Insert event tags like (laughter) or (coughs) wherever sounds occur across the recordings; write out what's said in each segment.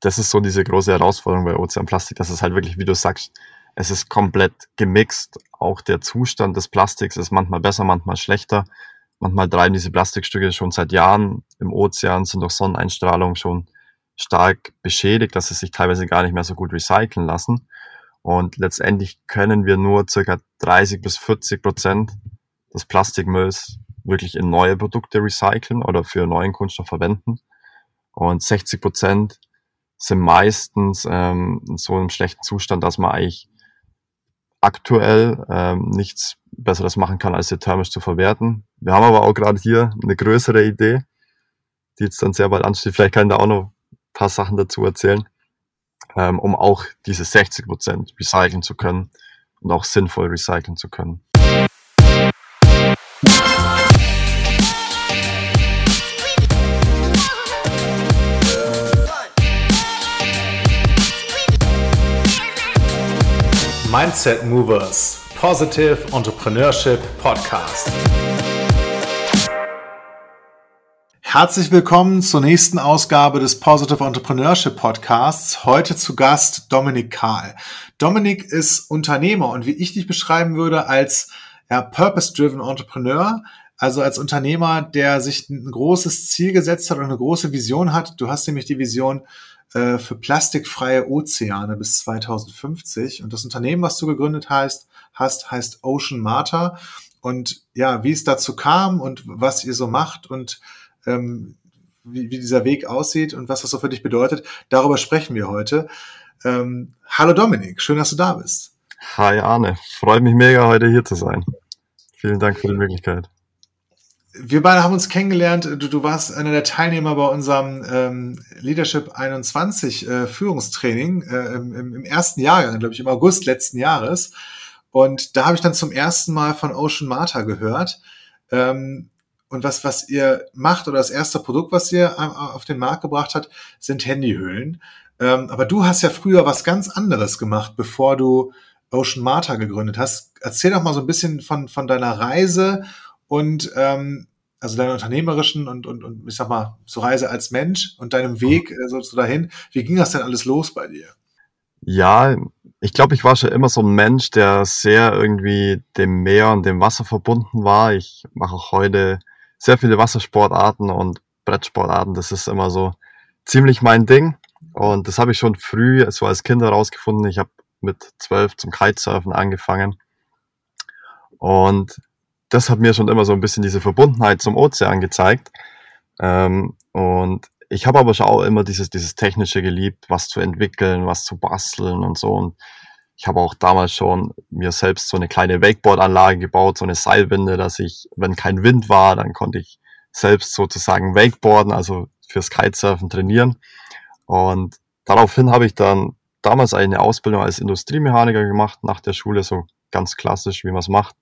das ist so diese große Herausforderung bei Ozeanplastik, dass es halt wirklich, wie du sagst, es ist komplett gemixt. Auch der Zustand des Plastiks ist manchmal besser, manchmal schlechter. Manchmal treiben diese Plastikstücke schon seit Jahren im Ozean, sind durch Sonneneinstrahlung schon stark beschädigt, dass sie sich teilweise gar nicht mehr so gut recyceln lassen. Und letztendlich können wir nur circa 30 bis 40 Prozent des Plastikmülls wirklich in neue Produkte recyceln oder für neuen Kunststoff verwenden. Und 60 Prozent sind meistens ähm, in so einem schlechten Zustand, dass man eigentlich aktuell ähm, nichts Besseres machen kann, als sie thermisch zu verwerten. Wir haben aber auch gerade hier eine größere Idee, die jetzt dann sehr bald ansteht. Vielleicht kann ich da auch noch ein paar Sachen dazu erzählen, ähm, um auch diese 60 Prozent recyceln zu können und auch sinnvoll recyceln zu können. Mindset Movers Positive Entrepreneurship Podcast. Herzlich willkommen zur nächsten Ausgabe des Positive Entrepreneurship Podcasts. Heute zu Gast Dominik Kahl. Dominik ist Unternehmer und wie ich dich beschreiben würde als ja, Purpose-Driven Entrepreneur, also als Unternehmer, der sich ein großes Ziel gesetzt hat und eine große Vision hat. Du hast nämlich die Vision, äh, für plastikfreie Ozeane bis 2050. Und das Unternehmen, was du gegründet hast, hast heißt Ocean Marta. Und ja, wie es dazu kam und was ihr so macht und ähm, wie, wie dieser Weg aussieht und was das so für dich bedeutet, darüber sprechen wir heute. Ähm, hallo Dominik, schön, dass du da bist. Hi Arne, freut mich mega, heute hier zu sein. Vielen Dank für die Möglichkeit wir beide haben uns kennengelernt. Du, du warst einer der Teilnehmer bei unserem ähm, Leadership 21 äh, Führungstraining äh, im, im ersten Jahrgang, glaube ich, im August letzten Jahres. Und da habe ich dann zum ersten Mal von Ocean Marta gehört. Ähm, und was, was ihr macht oder das erste Produkt, was ihr auf den Markt gebracht hat, sind Handyhüllen. Ähm, aber du hast ja früher was ganz anderes gemacht, bevor du Ocean Marta gegründet hast. Erzähl doch mal so ein bisschen von, von deiner Reise und ähm, also deiner unternehmerischen und, und, und ich sag mal, so Reise als Mensch und deinem Weg äh, so, so dahin. Wie ging das denn alles los bei dir? Ja, ich glaube, ich war schon immer so ein Mensch, der sehr irgendwie dem Meer und dem Wasser verbunden war. Ich mache auch heute sehr viele Wassersportarten und Brettsportarten. Das ist immer so ziemlich mein Ding. Und das habe ich schon früh, so als Kind herausgefunden. Ich habe mit zwölf zum Kitesurfen angefangen. Und das hat mir schon immer so ein bisschen diese Verbundenheit zum Ozean gezeigt. Ähm, und ich habe aber schon auch immer dieses, dieses Technische geliebt, was zu entwickeln, was zu basteln und so. Und ich habe auch damals schon mir selbst so eine kleine Wakeboard-Anlage gebaut, so eine Seilwinde, dass ich, wenn kein Wind war, dann konnte ich selbst sozusagen Wakeboarden, also fürs Kitesurfen trainieren. Und daraufhin habe ich dann damals eine Ausbildung als Industriemechaniker gemacht, nach der Schule, so ganz klassisch, wie man es macht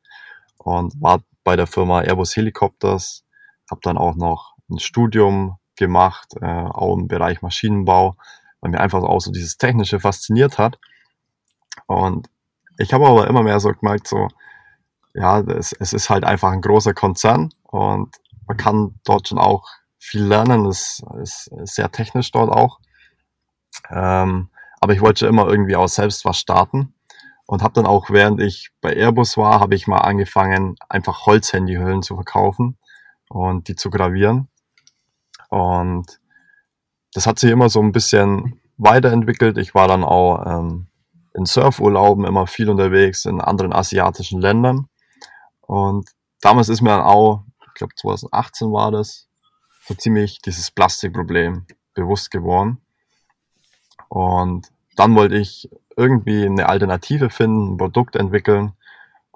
und war bei der Firma Airbus Helicopters, habe dann auch noch ein Studium gemacht, äh, auch im Bereich Maschinenbau, weil mir einfach auch so dieses Technische fasziniert hat. Und ich habe aber immer mehr so gemerkt, so, ja, es, es ist halt einfach ein großer Konzern und man kann dort schon auch viel lernen. Es ist sehr technisch dort auch. Ähm, aber ich wollte schon immer irgendwie auch selbst was starten und habe dann auch, während ich bei Airbus war, habe ich mal angefangen, einfach Holzhandyhüllen zu verkaufen und die zu gravieren. Und das hat sich immer so ein bisschen weiterentwickelt. Ich war dann auch ähm, in Surfurlauben immer viel unterwegs in anderen asiatischen Ländern. Und damals ist mir dann auch, ich glaube 2018 war das, so ziemlich dieses Plastikproblem bewusst geworden. Und dann wollte ich irgendwie eine Alternative finden, ein Produkt entwickeln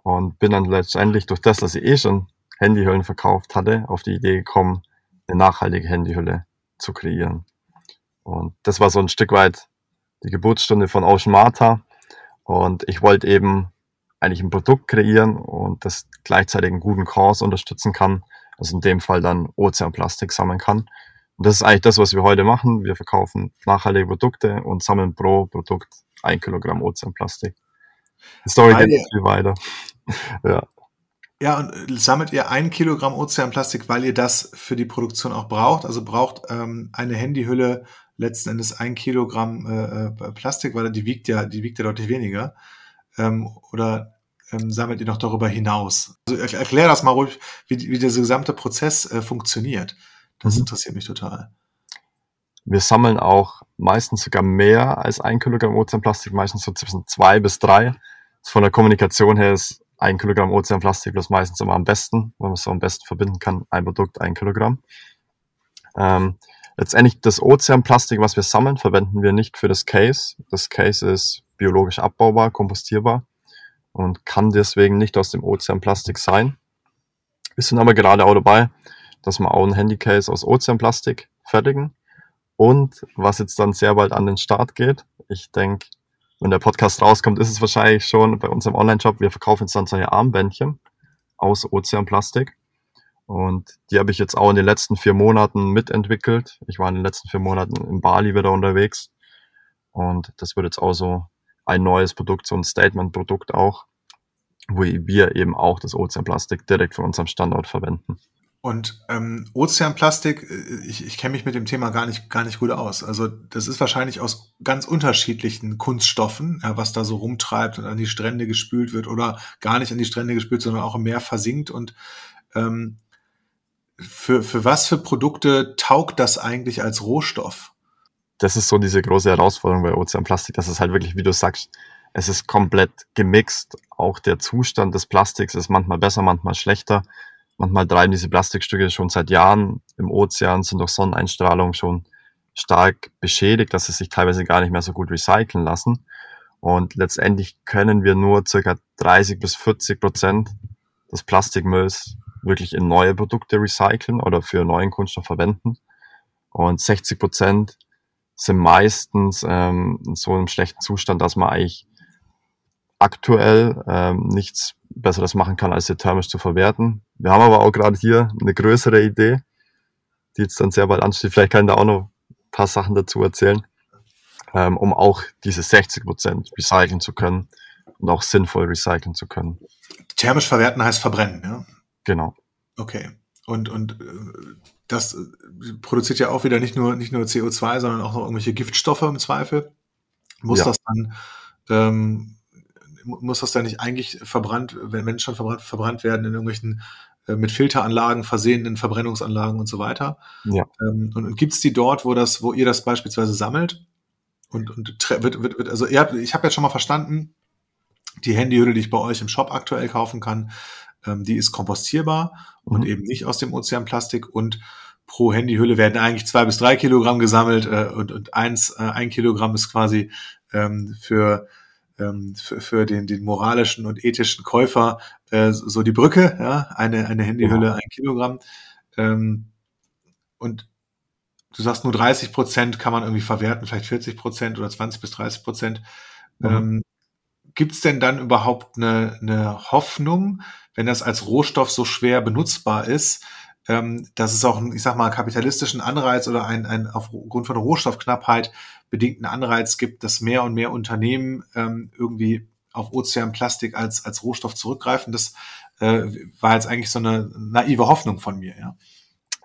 und bin dann letztendlich durch das, dass ich eh schon Handyhüllen verkauft hatte, auf die Idee gekommen, eine nachhaltige Handyhülle zu kreieren. Und das war so ein Stück weit die Geburtsstunde von Ocean Marta. Und ich wollte eben eigentlich ein Produkt kreieren und das gleichzeitig einen guten Kurs unterstützen kann. Also in dem Fall dann Ozeanplastik sammeln kann. Und das ist eigentlich das, was wir heute machen. Wir verkaufen nachhaltige Produkte und sammeln pro Produkt ein Kilogramm Ozeanplastik. Story geht ihr, viel weiter. ja. Ja, und sammelt ihr ein Kilogramm Ozeanplastik, weil ihr das für die Produktion auch braucht? Also braucht ähm, eine Handyhülle letzten Endes ein Kilogramm äh, äh Plastik, weil die wiegt ja, die wiegt ja deutlich weniger. Ähm, oder ähm, sammelt ihr noch darüber hinaus? Also erklär das mal ruhig, wie, wie dieser gesamte Prozess äh, funktioniert. Das mhm. interessiert mich total. Wir sammeln auch meistens sogar mehr als ein Kilogramm Ozeanplastik, meistens so zwischen zwei bis drei. Von der Kommunikation her ist ein Kilogramm Ozeanplastik bloß meistens immer am besten, wenn man es so am besten verbinden kann, ein Produkt, ein Kilogramm. Ähm, letztendlich das Ozeanplastik, was wir sammeln, verwenden wir nicht für das Case. Das Case ist biologisch abbaubar, kompostierbar und kann deswegen nicht aus dem Ozeanplastik sein. Wir sind aber gerade auch dabei, dass wir auch ein Handycase aus Ozeanplastik fertigen. Und was jetzt dann sehr bald an den Start geht, ich denke, wenn der Podcast rauskommt, ist es wahrscheinlich schon bei unserem Online-Shop. Wir verkaufen jetzt dann solche Armbändchen aus Ozeanplastik. Und die habe ich jetzt auch in den letzten vier Monaten mitentwickelt. Ich war in den letzten vier Monaten in Bali wieder unterwegs. Und das wird jetzt auch so ein neues Produkt, so ein Statement-Produkt auch, wo wir eben auch das Ozeanplastik direkt von unserem Standort verwenden. Und ähm, Ozeanplastik, äh, ich, ich kenne mich mit dem Thema gar nicht, gar nicht gut aus. Also das ist wahrscheinlich aus ganz unterschiedlichen Kunststoffen, ja, was da so rumtreibt und an die Strände gespült wird oder gar nicht an die Strände gespült, sondern auch im Meer versinkt. Und ähm, für, für was für Produkte taugt das eigentlich als Rohstoff? Das ist so diese große Herausforderung bei Ozeanplastik, dass es halt wirklich, wie du sagst, es ist komplett gemixt. Auch der Zustand des Plastiks ist manchmal besser, manchmal schlechter manchmal treiben diese Plastikstücke schon seit Jahren im Ozean, sind durch Sonneneinstrahlung schon stark beschädigt, dass sie sich teilweise gar nicht mehr so gut recyceln lassen. Und letztendlich können wir nur circa 30 bis 40 Prozent des Plastikmülls wirklich in neue Produkte recyceln oder für neuen Kunststoff verwenden. Und 60 Prozent sind meistens ähm, in so einem schlechten Zustand, dass man eigentlich aktuell ähm, nichts Besseres machen kann, als sie thermisch zu verwerten. Wir haben aber auch gerade hier eine größere Idee, die jetzt dann sehr bald ansteht. Vielleicht kann ich da auch noch ein paar Sachen dazu erzählen, ähm, um auch diese 60 Prozent recyceln zu können und auch sinnvoll recyceln zu können. Thermisch verwerten heißt verbrennen, ja? Genau. Okay. Und, und äh, das äh, produziert ja auch wieder nicht nur, nicht nur CO2, sondern auch noch irgendwelche Giftstoffe im Zweifel. Muss ja. das dann ähm, muss das dann nicht eigentlich verbrannt, wenn Menschen verbrannt, verbrannt werden in irgendwelchen äh, mit Filteranlagen versehenen Verbrennungsanlagen und so weiter? Ja. Ähm, und, und gibt es die dort, wo das, wo ihr das beispielsweise sammelt? Und, und wird, wird, wird, also ihr habt, ich habe jetzt schon mal verstanden, die Handyhülle, die ich bei euch im Shop aktuell kaufen kann, ähm, die ist kompostierbar mhm. und eben nicht aus dem Ozeanplastik und pro Handyhülle werden eigentlich zwei bis drei Kilogramm gesammelt äh, und, und eins, äh, ein Kilogramm ist quasi ähm, für ähm, für, für den, den moralischen und ethischen Käufer äh, so die Brücke, ja, eine, eine Handyhülle, ja. ein Kilogramm. Ähm, und du sagst nur 30 Prozent kann man irgendwie verwerten, vielleicht 40 Prozent oder 20 bis 30 Prozent. Mhm. Ähm, Gibt es denn dann überhaupt eine, eine Hoffnung, wenn das als Rohstoff so schwer benutzbar ist, ähm, dass es auch, einen, ich sag mal, kapitalistischen Anreiz oder ein, ein aufgrund von Rohstoffknappheit bedingten Anreiz gibt, dass mehr und mehr Unternehmen ähm, irgendwie auf Ozeanplastik als, als Rohstoff zurückgreifen. Das äh, war jetzt eigentlich so eine naive Hoffnung von mir, ja.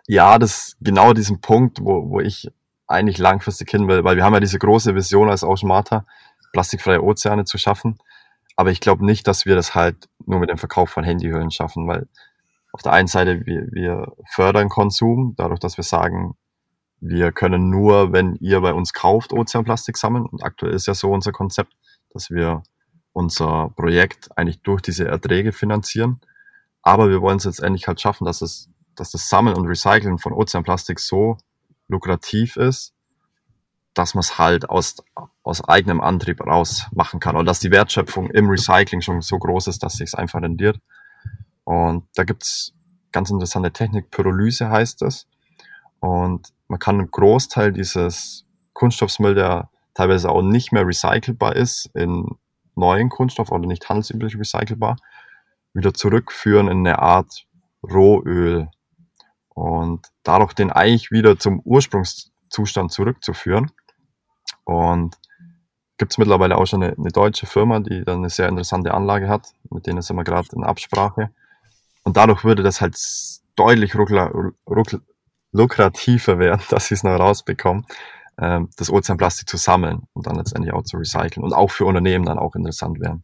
Ja, das ist genau diesen Punkt, wo, wo ich eigentlich langfristig hin will, weil wir haben ja diese große Vision als Oceanmata, plastikfreie Ozeane zu schaffen. Aber ich glaube nicht, dass wir das halt nur mit dem Verkauf von Handyhüllen schaffen, weil auf der einen Seite wir, wir fördern Konsum, dadurch, dass wir sagen, wir können nur, wenn ihr bei uns kauft, Ozeanplastik sammeln. Und aktuell ist ja so unser Konzept, dass wir unser Projekt eigentlich durch diese Erträge finanzieren. Aber wir wollen es letztendlich halt schaffen, dass es, dass das Sammeln und Recyceln von Ozeanplastik so lukrativ ist, dass man es halt aus, aus eigenem Antrieb raus machen kann. Und dass die Wertschöpfung im Recycling schon so groß ist, dass sich es einfach rendiert. Und da gibt's ganz interessante Technik, Pyrolyse heißt das. Und man kann einen Großteil dieses Kunststoffsmüll, der teilweise auch nicht mehr recycelbar ist, in neuen Kunststoff oder nicht handelsüblich recycelbar, wieder zurückführen in eine Art Rohöl und dadurch den eigentlich wieder zum Ursprungszustand zurückzuführen. Und gibt es mittlerweile auch schon eine, eine, deutsche Firma, die dann eine sehr interessante Anlage hat, mit denen sind wir gerade in Absprache. Und dadurch würde das halt deutlich ruckler, ruckler, lukrativer werden, (laughs) dass sie es noch rausbekommen. ähm, das Ozeanplastik zu sammeln und dann letztendlich auch zu recyceln und auch für Unternehmen dann auch interessant wären.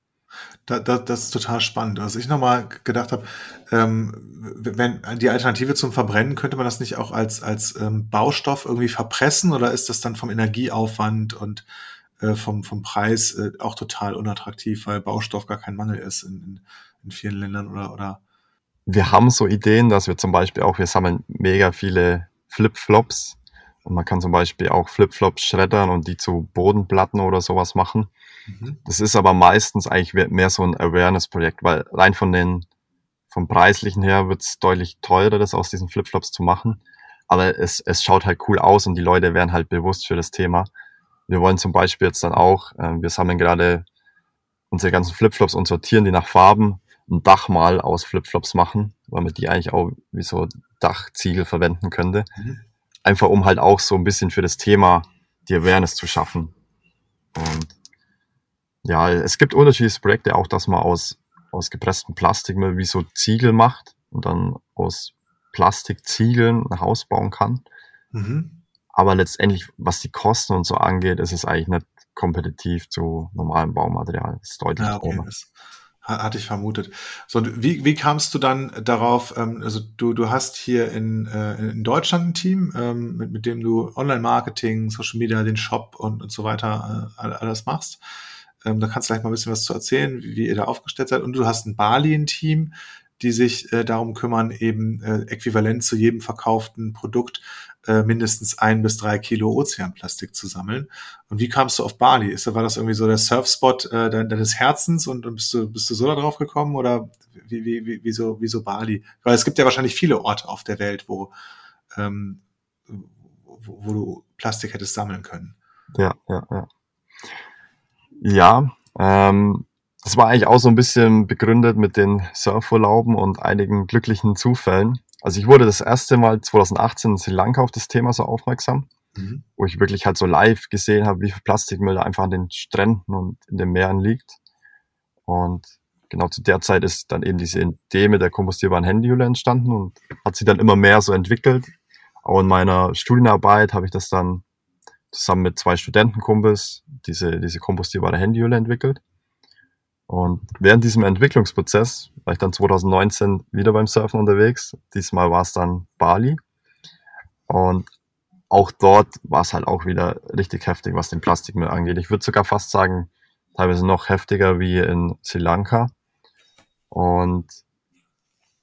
Da, da, das ist total spannend. Was ich nochmal gedacht habe, ähm, wenn die Alternative zum Verbrennen, könnte man das nicht auch als, als ähm, Baustoff irgendwie verpressen oder ist das dann vom Energieaufwand und äh, vom, vom Preis äh, auch total unattraktiv, weil Baustoff gar kein Mangel ist in, in, in vielen Ländern oder, oder? Wir haben so Ideen, dass wir zum Beispiel auch, wir sammeln mega viele Flip-Flops und man kann zum Beispiel auch Flip-Flops schreddern und die zu Bodenplatten oder sowas machen. Mhm. Das ist aber meistens eigentlich mehr so ein Awareness-Projekt, weil rein von den, vom Preislichen her wird es deutlich teurer, das aus diesen Flip-Flops zu machen. Aber es, es schaut halt cool aus und die Leute werden halt bewusst für das Thema. Wir wollen zum Beispiel jetzt dann auch, äh, wir sammeln gerade unsere ganzen Flipflops und sortieren die nach Farben, ein Dachmal aus Flipflops machen, weil man die eigentlich auch wie so Dachziegel verwenden könnte. Mhm. Einfach um halt auch so ein bisschen für das Thema die Awareness zu schaffen. Und ja, es gibt unterschiedliche Projekte, auch dass man aus, aus gepresstem Plastik mal wie so Ziegel macht und dann aus Plastikziegeln ein Haus bauen kann. Mhm. Aber letztendlich, was die Kosten und so angeht, ist es eigentlich nicht kompetitiv zu normalem Baumaterial. Das ist deutlich ja, okay. Hatte ich vermutet. So, wie, wie kamst du dann darauf, ähm, also du, du hast hier in, äh, in Deutschland ein Team, ähm, mit, mit dem du Online-Marketing, Social Media, den Shop und, und so weiter äh, alles machst. Ähm, da kannst du gleich mal ein bisschen was zu erzählen, wie, wie ihr da aufgestellt seid. Und du hast ein Bali ein Team, die sich äh, darum kümmern, eben äh, äquivalent zu jedem verkauften Produkt äh, mindestens ein bis drei Kilo Ozeanplastik zu sammeln. Und wie kamst du auf Bali? Ist, war das irgendwie so der Surfspot äh, deines Herzens und, und bist, du, bist du so da drauf gekommen oder wie, wie, wie, wieso, wieso Bali? Weil es gibt ja wahrscheinlich viele Orte auf der Welt, wo, ähm, wo, wo du Plastik hättest sammeln können. Ja, ja, ja. Ja, ähm, das war eigentlich auch so ein bisschen begründet mit den Surfurlauben und einigen glücklichen Zufällen. Also ich wurde das erste Mal 2018 in Sri Lanka auf das Thema so aufmerksam, mhm. wo ich wirklich halt so live gesehen habe, wie viel Plastikmüll da einfach an den Stränden und in den Meeren liegt. Und genau zu der Zeit ist dann eben diese Idee mit der kompostierbaren Handyhülle entstanden und hat sich dann immer mehr so entwickelt. Auch in meiner Studienarbeit habe ich das dann zusammen mit zwei Studentenkumpels diese, diese kompostierbare Handyhülle entwickelt. Und während diesem Entwicklungsprozess war ich dann 2019 wieder beim Surfen unterwegs. Diesmal war es dann Bali. Und auch dort war es halt auch wieder richtig heftig, was den Plastikmüll angeht. Ich würde sogar fast sagen, teilweise noch heftiger wie in Sri Lanka. Und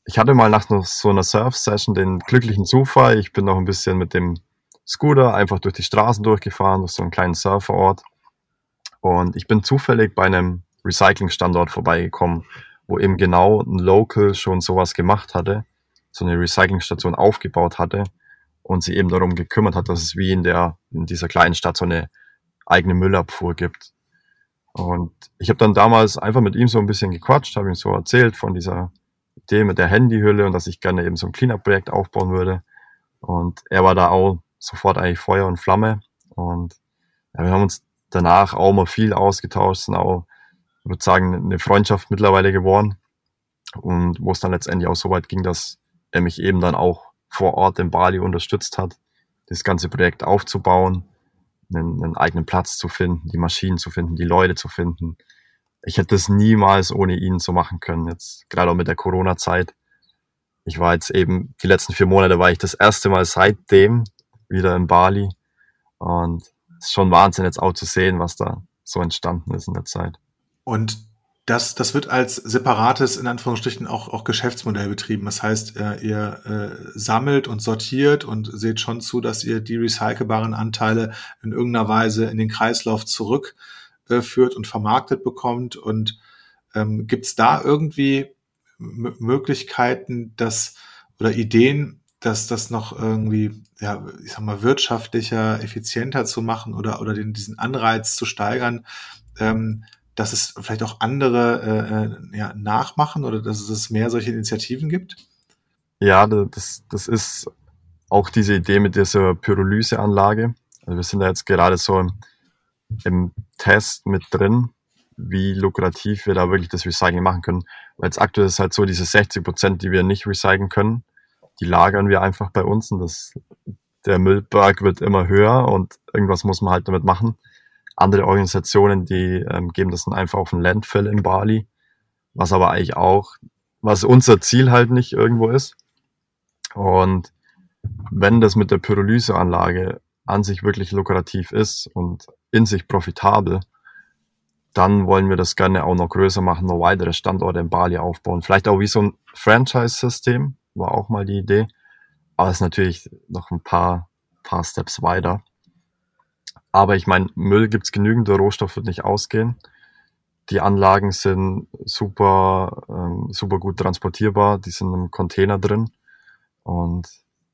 ich hatte mal nach so einer Surf-Session den glücklichen Zufall. Ich bin noch ein bisschen mit dem Scooter einfach durch die Straßen durchgefahren, durch so einen kleinen Surferort. Und ich bin zufällig bei einem Recycling-Standort vorbeigekommen, wo eben genau ein Local schon sowas gemacht hatte, so eine Recyclingstation aufgebaut hatte und sie eben darum gekümmert hat, dass es wie in der, in dieser kleinen Stadt so eine eigene Müllabfuhr gibt. Und ich habe dann damals einfach mit ihm so ein bisschen gequatscht, habe ihm so erzählt von dieser Idee mit der Handyhülle und dass ich gerne eben so ein Cleanup-Projekt aufbauen würde. Und er war da auch sofort eigentlich Feuer und Flamme. Und ja, wir haben uns danach auch mal viel ausgetauscht, sind auch ich würde sagen, eine Freundschaft mittlerweile geworden. Und wo es dann letztendlich auch so weit ging, dass er mich eben dann auch vor Ort in Bali unterstützt hat, das ganze Projekt aufzubauen, einen, einen eigenen Platz zu finden, die Maschinen zu finden, die Leute zu finden. Ich hätte es niemals ohne ihn so machen können, jetzt gerade auch mit der Corona-Zeit. Ich war jetzt eben, die letzten vier Monate war ich das erste Mal seitdem wieder in Bali. Und es ist schon Wahnsinn jetzt auch zu sehen, was da so entstanden ist in der Zeit. Und das, das wird als separates, in Anführungsstrichen, auch, auch Geschäftsmodell betrieben. Das heißt, äh, ihr äh, sammelt und sortiert und seht schon zu, dass ihr die recycelbaren Anteile in irgendeiner Weise in den Kreislauf zurückführt äh, und vermarktet bekommt. Und ähm, gibt es da irgendwie M Möglichkeiten, dass oder Ideen, dass das noch irgendwie, ja, ich sag mal, wirtschaftlicher, effizienter zu machen oder, oder den, diesen Anreiz zu steigern, ähm, dass es vielleicht auch andere äh, äh, ja, nachmachen oder dass es mehr solche Initiativen gibt? Ja, das, das ist auch diese Idee mit dieser Pyrolyseanlage. Also wir sind da jetzt gerade so im, Test mit drin, wie lukrativ wir da wirklich das Recycling machen können. Weil jetzt aktuell ist halt so, diese 60 Prozent, die wir nicht recyceln können, die lagern wir einfach bei uns und das, der Müllberg wird immer höher und irgendwas muss man halt damit machen. Andere Organisationen, die ähm, geben das dann einfach auf ein Landfill in Bali, was aber eigentlich auch, was unser Ziel halt nicht irgendwo ist. Und wenn das mit der Pyrolyseanlage an sich wirklich lukrativ ist und in sich profitabel, dann wollen wir das gerne auch noch größer machen, noch weitere Standorte in Bali aufbauen. Vielleicht auch wie so ein Franchise-System, war auch mal die Idee. Aber es ist natürlich noch ein paar, paar Steps weiter. Aber ich meine, Müll gibt's genügend, der Rohstoff wird nicht ausgehen. Die Anlagen sind super, ähm, super gut transportierbar, die sind im Container drin. Und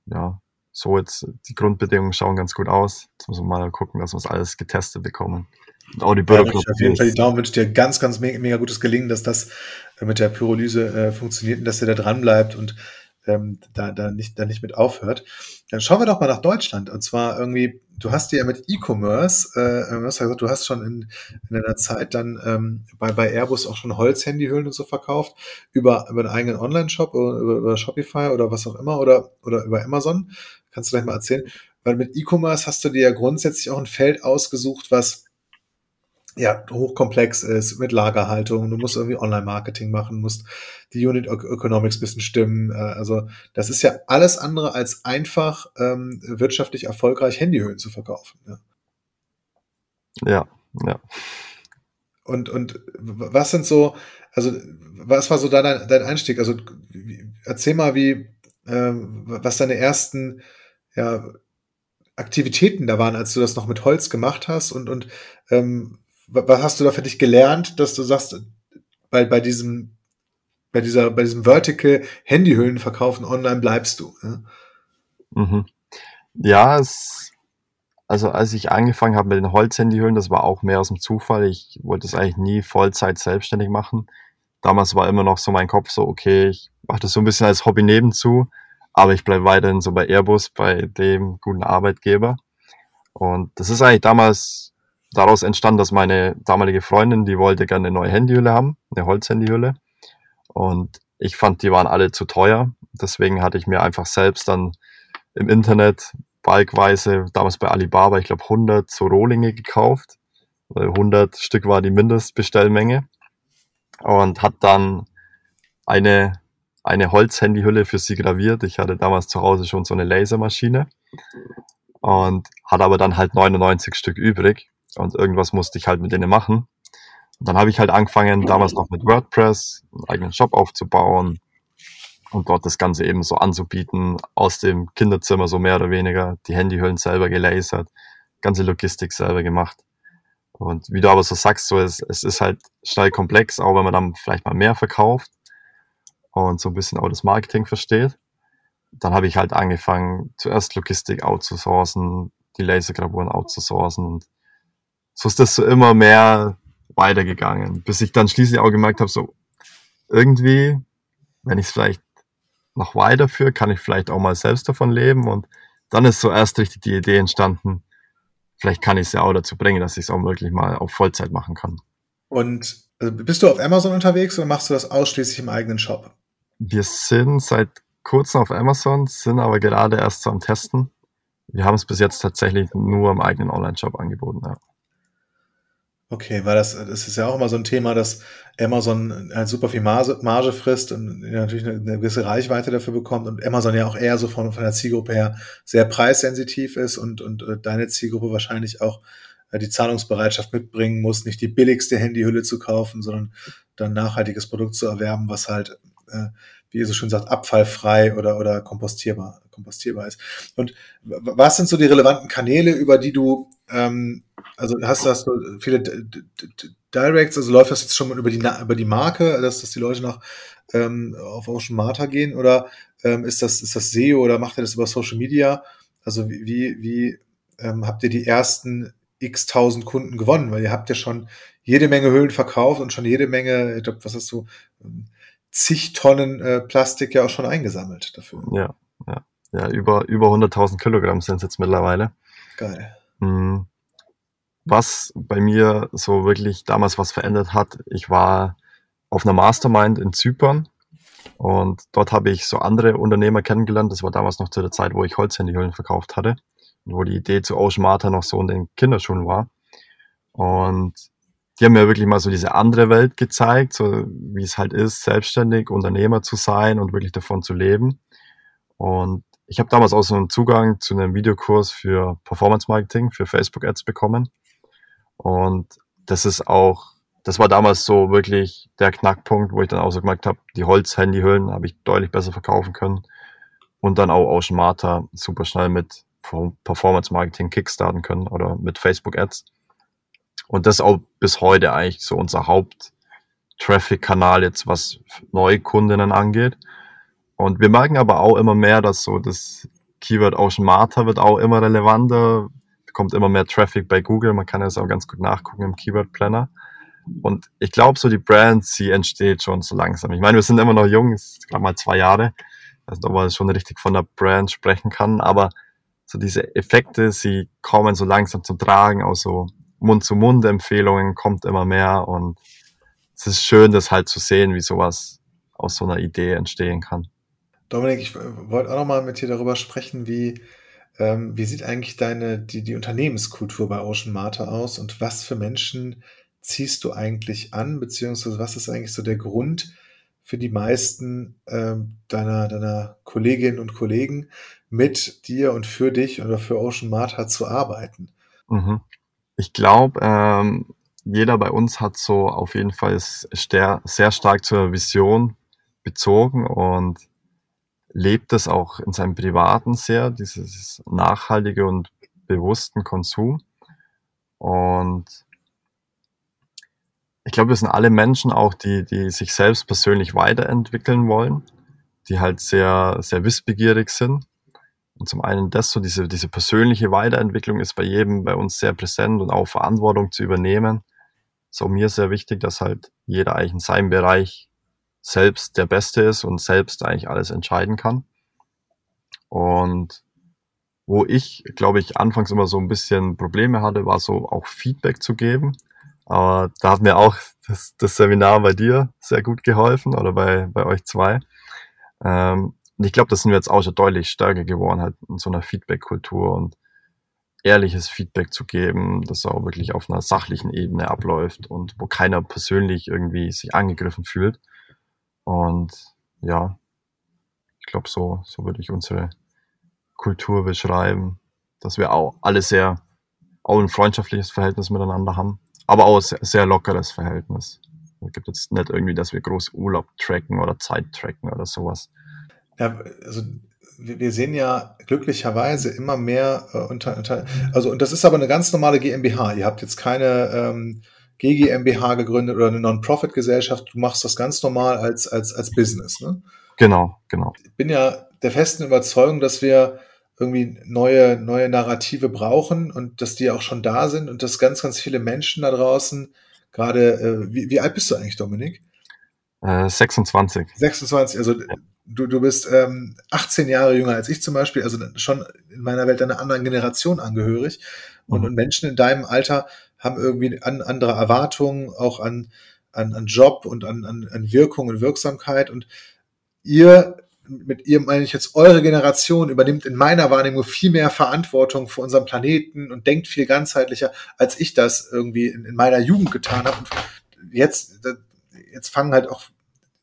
ja, so jetzt die Grundbedingungen schauen ganz gut aus. Jetzt müssen wir mal gucken, dass wir es alles getestet bekommen. Und auch die Bürokratie. Ja, auf jeden Fall die Daumen wünsche dir ganz, ganz mega, mega gutes Gelingen, dass das äh, mit der Pyrolyse äh, funktioniert und dass ihr da dran bleibt und ähm, da, da, nicht, da nicht mit aufhört. Dann schauen wir doch mal nach Deutschland. Und zwar irgendwie, du hast dir ja mit E-Commerce, äh, du hast du hast schon in, in einer Zeit dann ähm, bei, bei Airbus auch schon Holzhandyhüllen und so verkauft, über, über einen eigenen Online-Shop oder über, über Shopify oder was auch immer oder, oder über Amazon. Kannst du gleich mal erzählen? Weil mit E-Commerce hast du dir ja grundsätzlich auch ein Feld ausgesucht, was ja, hochkomplex ist mit Lagerhaltung. Du musst irgendwie Online-Marketing machen, musst die Unit Economics bisschen stimmen. Äh, also das ist ja alles andere als einfach ähm, wirtschaftlich erfolgreich Handyhöhen zu verkaufen. Ja, ja. ja. Und, und was sind so, also was war so dein, dein Einstieg? Also erzähl mal, wie, äh, was deine ersten ja, Aktivitäten da waren, als du das noch mit Holz gemacht hast und, und ähm, was hast du da für dich gelernt, dass du sagst, bei, bei diesem, bei dieser, bei diesem Vertical Handyhüllen verkaufen online bleibst du? Ja, mhm. ja es, also als ich angefangen habe mit den Holzhandyhüllen, das war auch mehr aus dem Zufall. Ich wollte es eigentlich nie Vollzeit selbstständig machen. Damals war immer noch so mein Kopf so, okay, ich mache das so ein bisschen als Hobby nebenzu, aber ich bleibe weiterhin so bei Airbus, bei dem guten Arbeitgeber. Und das ist eigentlich damals daraus entstand, dass meine damalige Freundin, die wollte gerne eine neue Handyhülle haben, eine Holzhandyhülle. Und ich fand, die waren alle zu teuer. Deswegen hatte ich mir einfach selbst dann im Internet balkweise, damals bei Alibaba, ich glaube 100 so Rohlinge gekauft. 100 Stück war die Mindestbestellmenge. Und hat dann eine, eine Holzhandyhülle für sie graviert. Ich hatte damals zu Hause schon so eine Lasermaschine und hatte aber dann halt 99 Stück übrig und irgendwas musste ich halt mit denen machen. Und dann habe ich halt angefangen, damals noch mit WordPress einen eigenen Shop aufzubauen und dort das Ganze eben so anzubieten, aus dem Kinderzimmer so mehr oder weniger, die Handyhüllen selber gelasert, ganze Logistik selber gemacht. Und wie du aber so sagst, so es, es ist halt schnell komplex, auch wenn man dann vielleicht mal mehr verkauft und so ein bisschen auch das Marketing versteht. Dann habe ich halt angefangen, zuerst Logistik outzusourcen, die Lasergravuren outzusourcen und so ist das so immer mehr weitergegangen, bis ich dann schließlich auch gemerkt habe, so irgendwie, wenn ich es vielleicht noch weiterführe, kann ich vielleicht auch mal selbst davon leben und dann ist so erst richtig die Idee entstanden, vielleicht kann ich es ja auch dazu bringen, dass ich es auch wirklich mal auf Vollzeit machen kann. Und also bist du auf Amazon unterwegs oder machst du das ausschließlich im eigenen Shop? Wir sind seit kurzem auf Amazon, sind aber gerade erst so am Testen. Wir haben es bis jetzt tatsächlich nur im eigenen Online-Shop angeboten. Ja. Okay, weil das, das ist ja auch immer so ein Thema, dass Amazon halt super viel Marge, Marge frisst und natürlich eine, eine, gewisse Reichweite dafür bekommt und Amazon ja auch eher so von, von der Zielgruppe her sehr preissensitiv ist und, und äh, deine Zielgruppe wahrscheinlich auch äh, die Zahlungsbereitschaft mitbringen muss, nicht die billigste Handyhülle zu kaufen, sondern dann nachhaltiges Produkt zu erwerben, was halt, äh, wie ihr so schön sagt, abfallfrei oder, oder kompostierbar, kompostierbar ist. Und was sind so die relevanten Kanäle, über die du ähm, also hast, hast du viele Directs, also läuft das jetzt schon mal über die, über die Marke, dass, dass die Leute noch ähm, auf Ocean Marta gehen oder ähm, ist, das, ist das SEO oder macht ihr das über Social Media? Also wie, wie ähm, habt ihr die ersten x tausend Kunden gewonnen? Weil ihr habt ja schon jede Menge Höhlen verkauft und schon jede Menge, ich glaube, was hast du, zig Tonnen äh, Plastik ja auch schon eingesammelt dafür. Ja, ja, ja, über, über 100.000 Kilogramm sind es jetzt mittlerweile. Geil. Mhm was bei mir so wirklich damals was verändert hat, ich war auf einer Mastermind in Zypern Und dort habe ich so andere Unternehmer kennengelernt. Das war damals noch zu der Zeit, wo ich Holzhandyhüllen verkauft hatte. Und wo die Idee zu Ocean Martha noch so in den Kinderschuhen war. Und die haben mir wirklich mal so diese andere Welt gezeigt, so wie es halt ist, selbstständig Unternehmer zu sein und wirklich davon zu leben. Und ich habe damals auch so einen Zugang zu einem Videokurs für Performance Marketing, für Facebook Ads bekommen. Und das ist auch, das war damals so wirklich der Knackpunkt, wo ich dann auch so gemerkt habe, die Holz-Handyhüllen habe ich deutlich besser verkaufen können. Und dann auch Ocean Martha super schnell mit Performance Marketing kickstarten können oder mit Facebook Ads. Und das auch bis heute eigentlich so unser Haupt-Traffic-Kanal jetzt, was Neukundinnen angeht. Und wir merken aber auch immer mehr, dass so das Keyword Ocean Martha wird auch immer relevanter, bekommt immer mehr Traffic bei Google. Man kann das auch ganz gut nachgucken im Keyword Planner. Und ich glaube, so die Brand, sie entsteht schon so langsam. Ich meine, wir sind immer noch jung, ist gerade mal zwei Jahre, also ob man schon richtig von der Brand sprechen kann, aber so diese Effekte, sie kommen so langsam zum Tragen, auch so Mund-zu-Mund-Empfehlungen kommt immer mehr und es ist schön, das halt zu sehen, wie sowas aus so einer Idee entstehen kann. Dominik, ich wollte auch nochmal mit dir darüber sprechen, wie, ähm, wie sieht eigentlich deine, die, die Unternehmenskultur bei Ocean Martha aus und was für Menschen ziehst du eigentlich an, beziehungsweise was ist eigentlich so der Grund für die meisten ähm, deiner, deiner Kolleginnen und Kollegen mit dir und für dich oder für Ocean Martha zu arbeiten? Mhm. Ich glaube, ähm, jeder bei uns hat so auf jeden Fall sehr, stark zur Vision bezogen und lebt es auch in seinem Privaten sehr, dieses nachhaltige und bewussten Konsum. Und ich glaube, wir sind alle Menschen auch, die, die sich selbst persönlich weiterentwickeln wollen, die halt sehr, sehr wissbegierig sind und zum einen das so, diese, diese persönliche Weiterentwicklung ist bei jedem bei uns sehr präsent und auch Verantwortung zu übernehmen. So mir sehr wichtig, dass halt jeder eigentlich in seinem Bereich selbst der Beste ist und selbst eigentlich alles entscheiden kann. Und wo ich, glaube ich, anfangs immer so ein bisschen Probleme hatte, war so auch Feedback zu geben. Aber da hat mir auch das, das Seminar bei dir sehr gut geholfen oder bei, bei euch zwei. Ähm, und ich glaube, das sind wir jetzt auch schon deutlich stärker geworden, halt in so einer Feedback-Kultur und ehrliches Feedback zu geben, das auch wirklich auf einer sachlichen Ebene abläuft und wo keiner persönlich irgendwie sich angegriffen fühlt. Und ja, ich glaube, so, so würde ich unsere Kultur beschreiben, dass wir auch alle sehr, auch ein freundschaftliches Verhältnis miteinander haben, aber auch sehr, sehr lockeres Verhältnis. Es gibt jetzt nicht irgendwie, dass wir groß Urlaub tracken oder Zeit tracken oder sowas. Ja, also wir sehen ja glücklicherweise immer mehr äh, unter, unter, also und das ist aber eine ganz normale GmbH. Ihr habt jetzt keine ähm, GGMBH gegründet oder eine Non-Profit-Gesellschaft. Du machst das ganz normal als als als Business, ne? Genau, genau. Ich bin ja der festen Überzeugung, dass wir irgendwie neue neue Narrative brauchen und dass die auch schon da sind und dass ganz ganz viele Menschen da draußen gerade. Äh, wie, wie alt bist du eigentlich, Dominik? Äh, 26. 26, also du, du bist ähm, 18 Jahre jünger als ich zum Beispiel, also schon in meiner Welt einer anderen Generation angehörig. Und, mhm. und Menschen in deinem Alter haben irgendwie an, andere Erwartungen, auch an, an, an Job und an, an, an Wirkung und Wirksamkeit. Und ihr, mit ihr meine ich jetzt eure Generation, übernimmt in meiner Wahrnehmung viel mehr Verantwortung für unseren Planeten und denkt viel ganzheitlicher, als ich das irgendwie in, in meiner Jugend getan habe. Und jetzt, jetzt fangen halt auch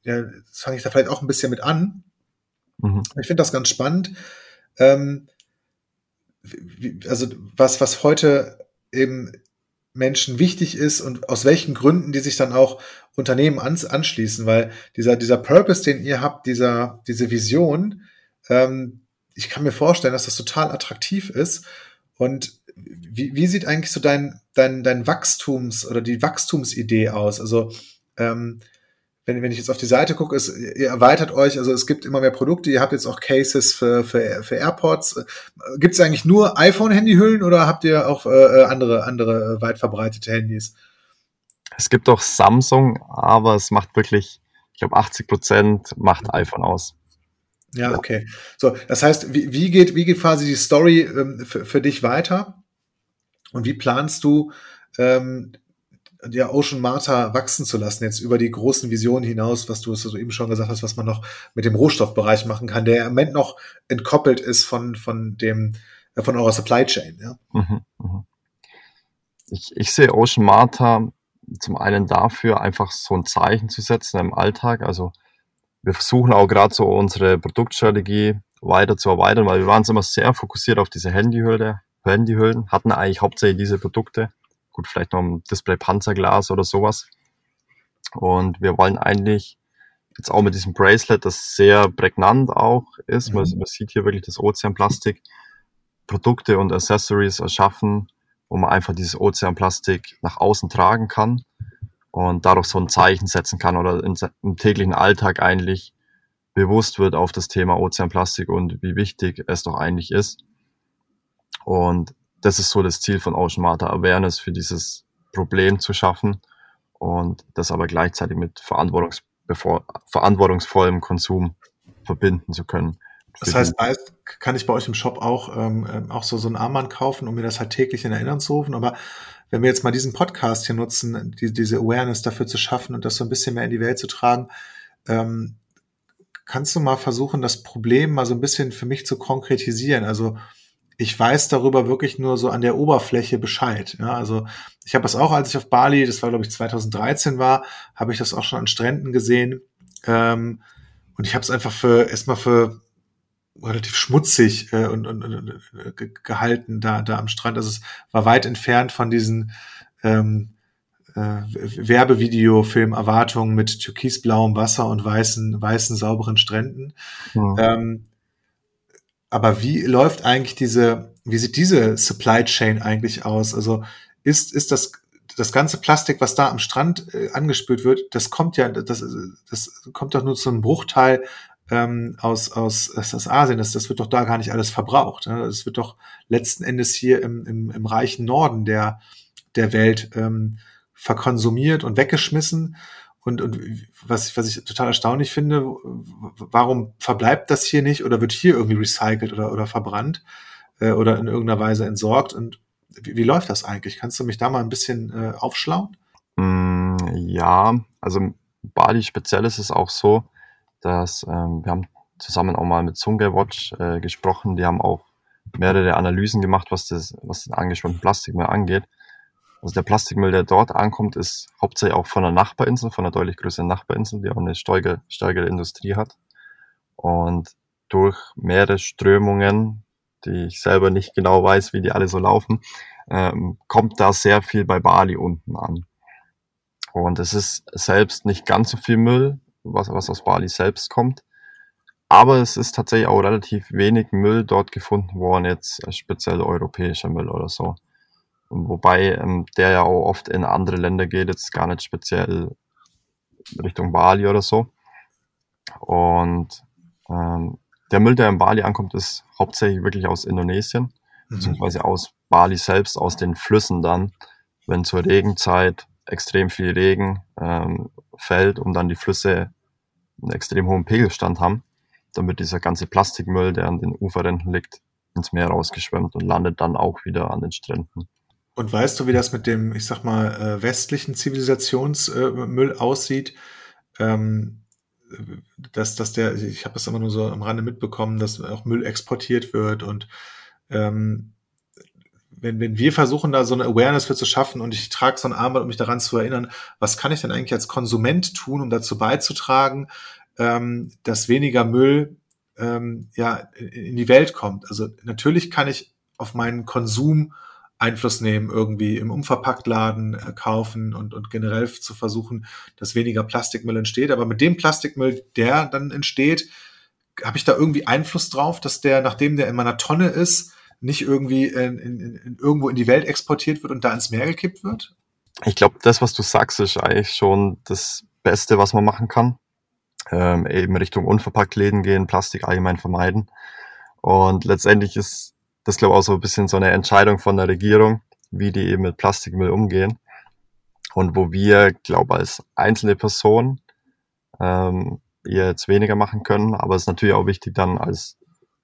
ja, jetzt fange ich da vielleicht auch ein bisschen mit an. Mhm. Ich finde das ganz spannend. Ähm, wie, also was, was heute eben Menschen wichtig ist und aus welchen Gründen die sich dann auch Unternehmen ans, anschließen, weil dieser, dieser Purpose, den ihr habt, dieser, diese Vision, ähm, ich kann mir vorstellen, dass das total attraktiv ist. Und wie, wie sieht eigentlich so dein, dein, dein Wachstums- oder die Wachstumsidee aus? Also ähm, wenn, wenn ich jetzt auf die Seite gucke, ist, ihr erweitert euch, also es gibt immer mehr Produkte, ihr habt jetzt auch Cases für, für, für AirPods. Gibt es eigentlich nur iPhone-Handyhüllen oder habt ihr auch äh, andere, andere weit verbreitete Handys? Es gibt auch Samsung, aber es macht wirklich, ich glaube, 80 Prozent macht iPhone aus. Ja, okay. So, das heißt, wie, wie, geht, wie geht quasi die Story ähm, für, für dich weiter? Und wie planst du ähm, ja, Ocean Marta wachsen zu lassen, jetzt über die großen Visionen hinaus, was du so eben schon gesagt hast, was man noch mit dem Rohstoffbereich machen kann, der im Moment noch entkoppelt ist von, von dem, äh, von eurer Supply Chain, ja. Mhm, mh. Ich, ich sehe Ocean Marta zum einen dafür, einfach so ein Zeichen zu setzen im Alltag. Also wir versuchen auch gerade so unsere Produktstrategie weiter zu erweitern, weil wir waren immer sehr fokussiert auf diese Handyhülle, Handyhüllen, hatten eigentlich hauptsächlich diese Produkte. Gut, vielleicht noch ein Display-Panzerglas oder sowas. Und wir wollen eigentlich jetzt auch mit diesem Bracelet, das sehr prägnant auch ist, mhm. man, man sieht hier wirklich das Ozeanplastik, Produkte und Accessories erschaffen, wo man einfach dieses Ozeanplastik nach außen tragen kann und dadurch so ein Zeichen setzen kann oder in, im täglichen Alltag eigentlich bewusst wird auf das Thema Ozeanplastik und wie wichtig es doch eigentlich ist. Und das ist so das Ziel von Ocean Marta, Awareness für dieses Problem zu schaffen und das aber gleichzeitig mit verantwortungs verantwortungsvollem Konsum verbinden zu können. Das heißt, kann ich bei euch im Shop auch, ähm, ähm, auch so, so ein Armband kaufen, um mir das halt täglich in Erinnerung zu rufen. Aber wenn wir jetzt mal diesen Podcast hier nutzen, die, diese Awareness dafür zu schaffen und das so ein bisschen mehr in die Welt zu tragen, ähm, kannst du mal versuchen, das Problem mal so ein bisschen für mich zu konkretisieren? Also ich weiß darüber wirklich nur so an der Oberfläche Bescheid. Ja, also ich habe das auch, als ich auf Bali, das war glaube ich 2013 war, habe ich das auch schon an Stränden gesehen. Ähm, und ich habe es einfach für erstmal für relativ schmutzig äh, und, und, und äh, gehalten da, da am Strand. Also es war weit entfernt von diesen ähm, äh, Werbevideofilm Erwartungen mit türkisblauem Wasser und weißen, weißen, sauberen Stränden. Mhm. Ähm, aber wie läuft eigentlich diese, wie sieht diese Supply Chain eigentlich aus? Also ist, ist das, das ganze Plastik, was da am Strand äh, angespült wird, das kommt ja, das, das kommt doch nur zu einem Bruchteil ähm, aus, aus, aus Asien. Das, das wird doch da gar nicht alles verbraucht. Ne? Das wird doch letzten Endes hier im, im, im reichen Norden der, der Welt ähm, verkonsumiert und weggeschmissen. Und, und was, was ich total erstaunlich finde, warum verbleibt das hier nicht oder wird hier irgendwie recycelt oder, oder verbrannt äh, oder in irgendeiner Weise entsorgt? Und wie, wie läuft das eigentlich? Kannst du mich da mal ein bisschen äh, aufschlauen? Mm, ja, also Bali speziell ist es auch so, dass ähm, wir haben zusammen auch mal mit Sungai Watch äh, gesprochen. Die haben auch mehrere Analysen gemacht, was das, was den angeschwemmten Plastikmüll angeht. Also der Plastikmüll, der dort ankommt, ist hauptsächlich auch von einer Nachbarinsel, von einer deutlich größeren Nachbarinsel, die auch eine stärkere, stärkere Industrie hat. Und durch mehrere Strömungen, die ich selber nicht genau weiß, wie die alle so laufen, ähm, kommt da sehr viel bei Bali unten an. Und es ist selbst nicht ganz so viel Müll, was, was aus Bali selbst kommt. Aber es ist tatsächlich auch relativ wenig Müll dort gefunden worden, jetzt speziell europäischer Müll oder so. Wobei ähm, der ja auch oft in andere Länder geht, jetzt gar nicht speziell Richtung Bali oder so. Und ähm, der Müll, der in Bali ankommt, ist hauptsächlich wirklich aus Indonesien, mhm. beziehungsweise aus Bali selbst, aus den Flüssen dann, wenn zur Regenzeit extrem viel Regen ähm, fällt und dann die Flüsse einen extrem hohen Pegelstand haben, dann wird dieser ganze Plastikmüll, der an den Uferrändern liegt, ins Meer rausgeschwemmt und landet dann auch wieder an den Stränden. Und weißt du, wie das mit dem, ich sag mal, äh, westlichen Zivilisationsmüll aussieht? Ähm, dass, dass der, ich habe das immer nur so am Rande mitbekommen, dass auch Müll exportiert wird und ähm, wenn, wenn wir versuchen, da so eine Awareness für zu schaffen und ich trage so ein Armband, um mich daran zu erinnern, was kann ich denn eigentlich als Konsument tun, um dazu beizutragen, ähm, dass weniger Müll ähm, ja in die Welt kommt? Also natürlich kann ich auf meinen Konsum Einfluss nehmen, irgendwie im Umverpacktladen äh, kaufen und, und generell zu versuchen, dass weniger Plastikmüll entsteht. Aber mit dem Plastikmüll, der dann entsteht, habe ich da irgendwie Einfluss drauf, dass der, nachdem der in meiner Tonne ist, nicht irgendwie in, in, in, irgendwo in die Welt exportiert wird und da ins Meer gekippt wird? Ich glaube, das, was du sagst, ist eigentlich schon das Beste, was man machen kann. Ähm, eben Richtung Unverpacktläden gehen, Plastik allgemein vermeiden. Und letztendlich ist das, glaube ich, auch so ein bisschen so eine Entscheidung von der Regierung, wie die eben mit Plastikmüll umgehen. Und wo wir, glaube als einzelne Person ähm, jetzt weniger machen können. Aber es ist natürlich auch wichtig dann als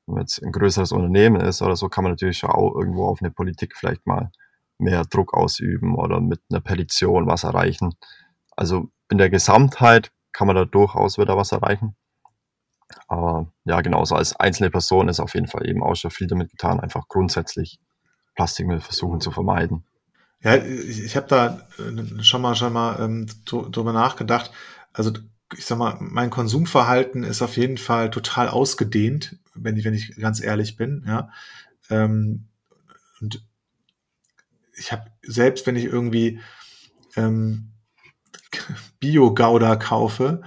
wenn jetzt ein größeres Unternehmen ist oder so, kann man natürlich auch irgendwo auf eine Politik vielleicht mal mehr Druck ausüben oder mit einer Petition was erreichen. Also in der Gesamtheit kann man da durchaus wieder was erreichen. Aber ja, genauso als einzelne Person ist auf jeden Fall eben auch schon viel damit getan, einfach grundsätzlich Plastikmüll versuchen zu vermeiden. Ja, ich, ich habe da äh, schon mal schon mal ähm, drüber nachgedacht. Also ich sag mal, mein Konsumverhalten ist auf jeden Fall total ausgedehnt, wenn ich wenn ich ganz ehrlich bin. Ja, ähm, und ich habe selbst, wenn ich irgendwie ähm, Bio-Gouda kaufe,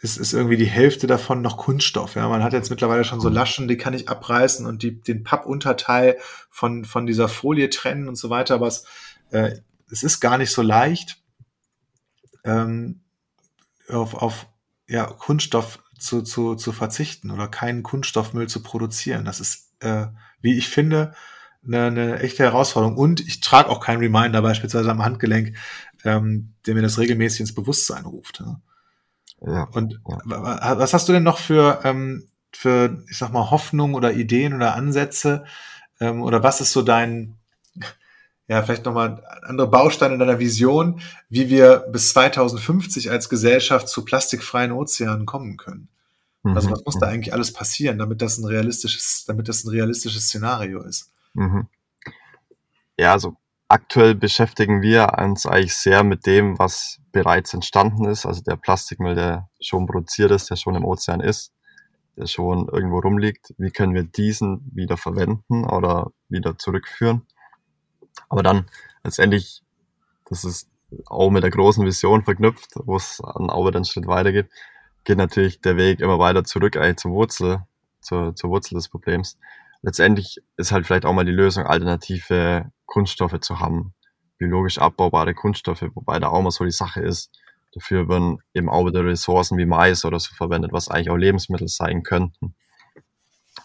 ist, ist irgendwie die Hälfte davon noch Kunststoff. Ja, man hat jetzt mittlerweile schon so mhm. Laschen, die kann ich abreißen und die, den Pappunterteil von, von dieser Folie trennen und so weiter. Aber es, äh, es ist gar nicht so leicht, ähm, auf, auf ja, Kunststoff zu, zu, zu verzichten oder keinen Kunststoffmüll zu produzieren. Das ist, äh, wie ich finde, eine, eine echte Herausforderung. Und ich trage auch keinen Reminder beispielsweise am Handgelenk, ähm, der mir das regelmäßig ins Bewusstsein ruft. Ja. Ja, und ja. was hast du denn noch für, ähm, für, ich sag mal, Hoffnung oder Ideen oder Ansätze? Ähm, oder was ist so dein, ja, vielleicht nochmal andere Bausteine in deiner Vision, wie wir bis 2050 als Gesellschaft zu plastikfreien Ozeanen kommen können? Also mhm. Also was muss da eigentlich alles passieren, damit das ein realistisches, damit das ein realistisches Szenario ist? Mhm. Ja, also aktuell beschäftigen wir uns eigentlich sehr mit dem, was bereits entstanden ist. Also der Plastikmüll, der schon produziert ist, der schon im Ozean ist, der schon irgendwo rumliegt. Wie können wir diesen wieder verwenden oder wieder zurückführen? Aber dann letztendlich, das ist auch mit der großen Vision verknüpft, wo es auch wieder einen Schritt weitergeht, geht natürlich der Weg immer weiter zurück eigentlich zur Wurzel, zur, zur Wurzel des Problems letztendlich ist halt vielleicht auch mal die Lösung, alternative Kunststoffe zu haben, biologisch abbaubare Kunststoffe, wobei da auch mal so die Sache ist, dafür werden eben auch wieder Ressourcen wie Mais oder so verwendet, was eigentlich auch Lebensmittel sein könnten.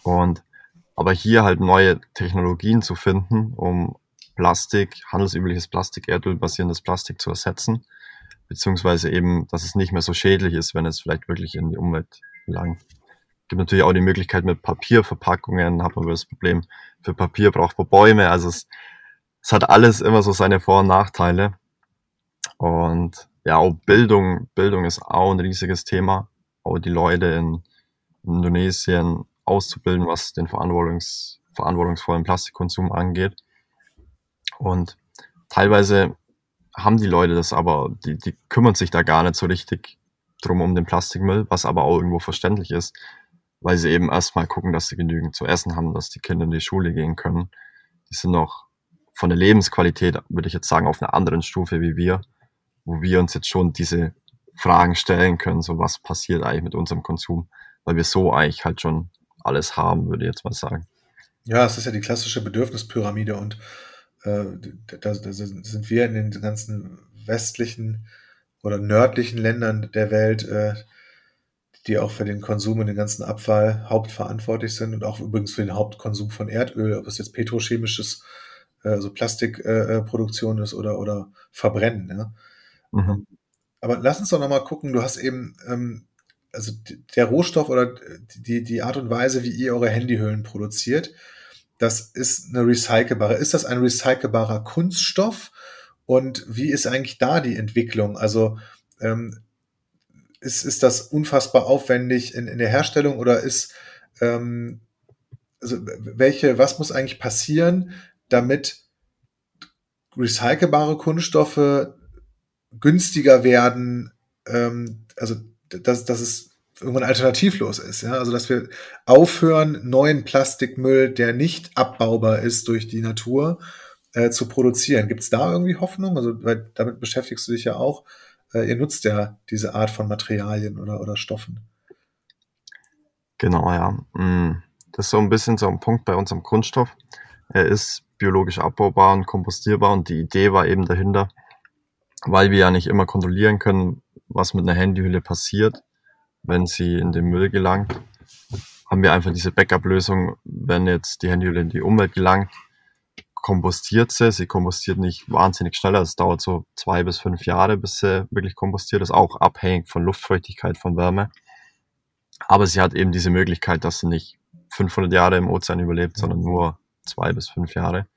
Und aber hier halt neue Technologien zu finden, um Plastik, handelsübliches Plastik, Erdöl basierendes Plastik zu ersetzen, beziehungsweise eben, dass es nicht mehr so schädlich ist, wenn es vielleicht wirklich in die Umwelt gelangt gibt natürlich auch die Möglichkeit mit Papierverpackungen, hat man das Problem, für Papier braucht man Bäume, also es, es hat alles immer so seine Vor- und Nachteile. Und ja, auch Bildung, Bildung ist auch ein riesiges Thema, auch die Leute in Indonesien auszubilden, was den Verantwortungs, verantwortungsvollen Plastikkonsum angeht. Und teilweise haben die Leute das aber, die, die kümmern sich da gar nicht so richtig drum um den Plastikmüll, was aber auch irgendwo verständlich ist, weil sie eben erstmal gucken, dass sie genügend zu essen haben, dass die Kinder in die Schule gehen können. Die sind noch von der Lebensqualität, würde ich jetzt sagen, auf einer anderen Stufe wie wir, wo wir uns jetzt schon diese Fragen stellen können, so was passiert eigentlich mit unserem Konsum, weil wir so eigentlich halt schon alles haben, würde ich jetzt mal sagen. Ja, es ist ja die klassische Bedürfnispyramide und äh, da, da sind wir in den ganzen westlichen oder nördlichen Ländern der Welt äh, die auch für den Konsum und den ganzen Abfall hauptverantwortlich sind und auch übrigens für den Hauptkonsum von Erdöl, ob es jetzt petrochemisches, also Plastikproduktion äh, ist oder, oder Verbrennen. Ja. Mhm. Aber lass uns doch nochmal gucken, du hast eben, ähm, also der Rohstoff oder die, die Art und Weise, wie ihr eure Handyhüllen produziert, das ist eine recycelbare. Ist das ein recycelbarer Kunststoff? Und wie ist eigentlich da die Entwicklung? Also ähm, ist, ist das unfassbar aufwendig in, in der Herstellung oder ist, ähm, also welche, was muss eigentlich passieren, damit recycelbare Kunststoffe günstiger werden, ähm, also dass, dass es irgendwann alternativlos ist, ja, also dass wir aufhören, neuen Plastikmüll, der nicht abbaubar ist durch die Natur, äh, zu produzieren. Gibt es da irgendwie Hoffnung? Also, weil damit beschäftigst du dich ja auch äh, ihr nutzt ja diese Art von Materialien oder, oder Stoffen. Genau, ja. Mm, das ist so ein bisschen so ein Punkt bei unserem Kunststoff. Er ist biologisch abbaubar und kompostierbar und die Idee war eben dahinter, weil wir ja nicht immer kontrollieren können, was mit einer Handyhülle passiert, wenn sie in den Müll gelangt, haben wir einfach diese Backup-Lösung, wenn jetzt die Handyhülle in die Umwelt gelangt, kompostiert sie. Sie kompostiert nicht wahnsinnig schnell. Also es dauert so zwei bis fünf Jahre, bis sie wirklich kompostiert ist. Auch abhängig von Luftfeuchtigkeit, von Wärme. Aber sie hat eben diese Möglichkeit, dass sie nicht 500 Jahre im Ozean überlebt, sondern nur zwei bis fünf Jahre.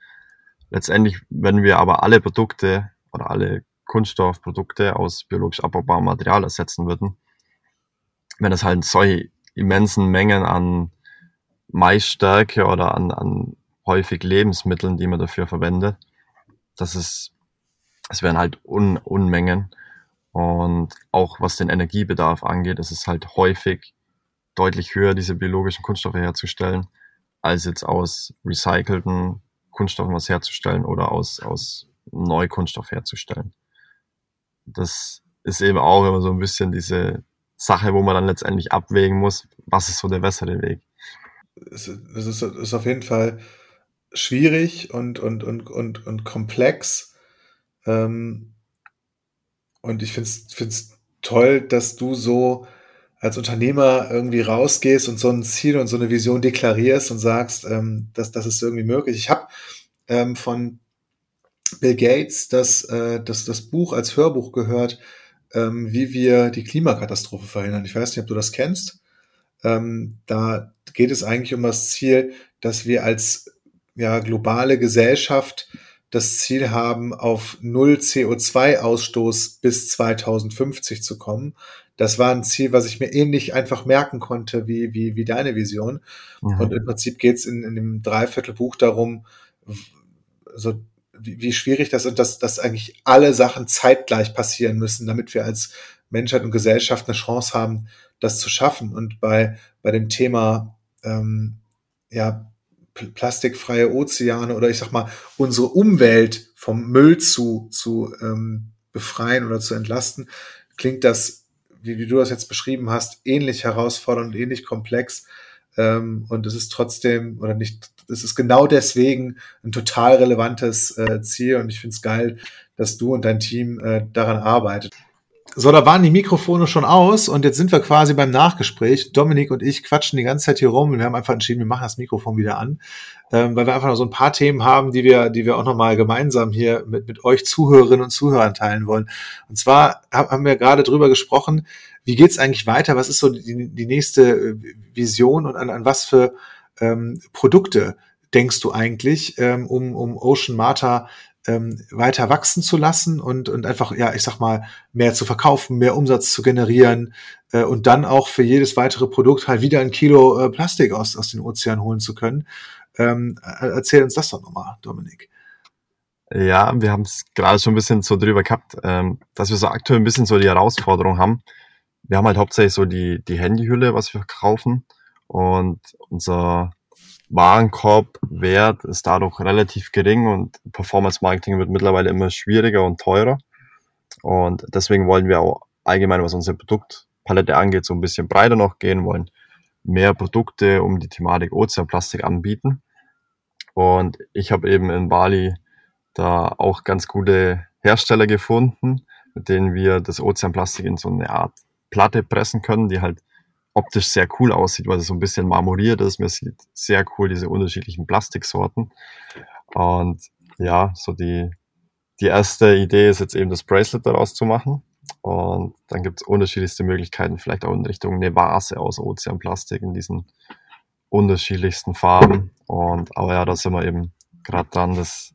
letztendlich, wenn wir aber alle Produkte oder alle Kunststoffprodukte aus biologisch abbaubarem Material ersetzen würden, wenn es halt solche immensen Mengen an Maisstärke oder an, an häufig Lebensmitteln, die man dafür verwendet, das ist, es wären halt Un Unmengen. Und auch was den Energiebedarf angeht, ist es halt häufig deutlich höher, diese biologischen Kunststoffe herzustellen, als jetzt aus recycelten Kunststoffen was herzustellen oder aus, aus Neukunststoff herzustellen. Das ist eben auch immer so ein bisschen diese Sache, wo man dann letztendlich abwägen muss, was ist so der bessere Weg. Es ist, ist auf jeden Fall schwierig und, und, und, und, und komplex. Ähm, und ich finde es toll, dass du so als Unternehmer irgendwie rausgehst und so ein Ziel und so eine Vision deklarierst und sagst, ähm, dass das ist irgendwie möglich. Ich habe ähm, von Bill Gates das, äh, das, das Buch als Hörbuch gehört, ähm, wie wir die Klimakatastrophe verhindern. Ich weiß nicht, ob du das kennst. Ähm, da geht es eigentlich um das Ziel, dass wir als ja, globale Gesellschaft das Ziel haben, auf null CO2-Ausstoß bis 2050 zu kommen. Das war ein Ziel, was ich mir ähnlich einfach merken konnte wie, wie, wie deine Vision. Mhm. Und im Prinzip geht es in, in dem Dreiviertelbuch darum, so, wie, wie schwierig das ist, dass, dass eigentlich alle Sachen zeitgleich passieren müssen, damit wir als Menschheit und Gesellschaft eine Chance haben, das zu schaffen. Und bei, bei dem Thema ähm, ja, plastikfreie Ozeane oder ich sag mal, unsere Umwelt vom Müll zu, zu ähm, befreien oder zu entlasten, klingt das, wie, wie du das jetzt beschrieben hast, ähnlich herausfordernd ähnlich komplex. Ähm, und es ist trotzdem, oder nicht, es ist genau deswegen ein total relevantes äh, Ziel und ich finde es geil, dass du und dein Team äh, daran arbeitet. So, da waren die Mikrofone schon aus und jetzt sind wir quasi beim Nachgespräch. Dominik und ich quatschen die ganze Zeit hier rum und wir haben einfach entschieden, wir machen das Mikrofon wieder an, ähm, weil wir einfach noch so ein paar Themen haben, die wir, die wir auch nochmal gemeinsam hier mit, mit euch Zuhörerinnen und Zuhörern teilen wollen. Und zwar haben wir gerade drüber gesprochen, wie geht's eigentlich weiter? Was ist so die, die nächste äh, Vision und an, an was für ähm, Produkte denkst du eigentlich, ähm, um, um Ocean Mata ähm, weiter wachsen zu lassen und, und einfach, ja, ich sag mal, mehr zu verkaufen, mehr Umsatz zu generieren äh, und dann auch für jedes weitere Produkt halt wieder ein Kilo äh, Plastik aus, aus den Ozeanen holen zu können. Ähm, erzähl uns das doch nochmal, Dominik. Ja, wir haben es gerade schon ein bisschen so drüber gehabt, ähm, dass wir so aktuell ein bisschen so die Herausforderung haben. Wir haben halt hauptsächlich so die, die Handyhülle, was wir verkaufen und unser Warenkorbwert ist dadurch relativ gering und Performance Marketing wird mittlerweile immer schwieriger und teurer. Und deswegen wollen wir auch allgemein, was unsere Produktpalette angeht, so ein bisschen breiter noch gehen, wollen mehr Produkte um die Thematik Ozeanplastik anbieten. Und ich habe eben in Bali da auch ganz gute Hersteller gefunden, mit denen wir das Ozeanplastik in so eine Art Platte pressen können, die halt optisch sehr cool aussieht, weil es so ein bisschen marmoriert ist. Mir sieht sehr cool diese unterschiedlichen Plastiksorten. Und ja, so die, die erste Idee ist jetzt eben das Bracelet daraus zu machen. Und dann gibt es unterschiedlichste Möglichkeiten, vielleicht auch in Richtung eine Vase aus Ozeanplastik in diesen unterschiedlichsten Farben. Und aber ja, da sind wir eben gerade dran, das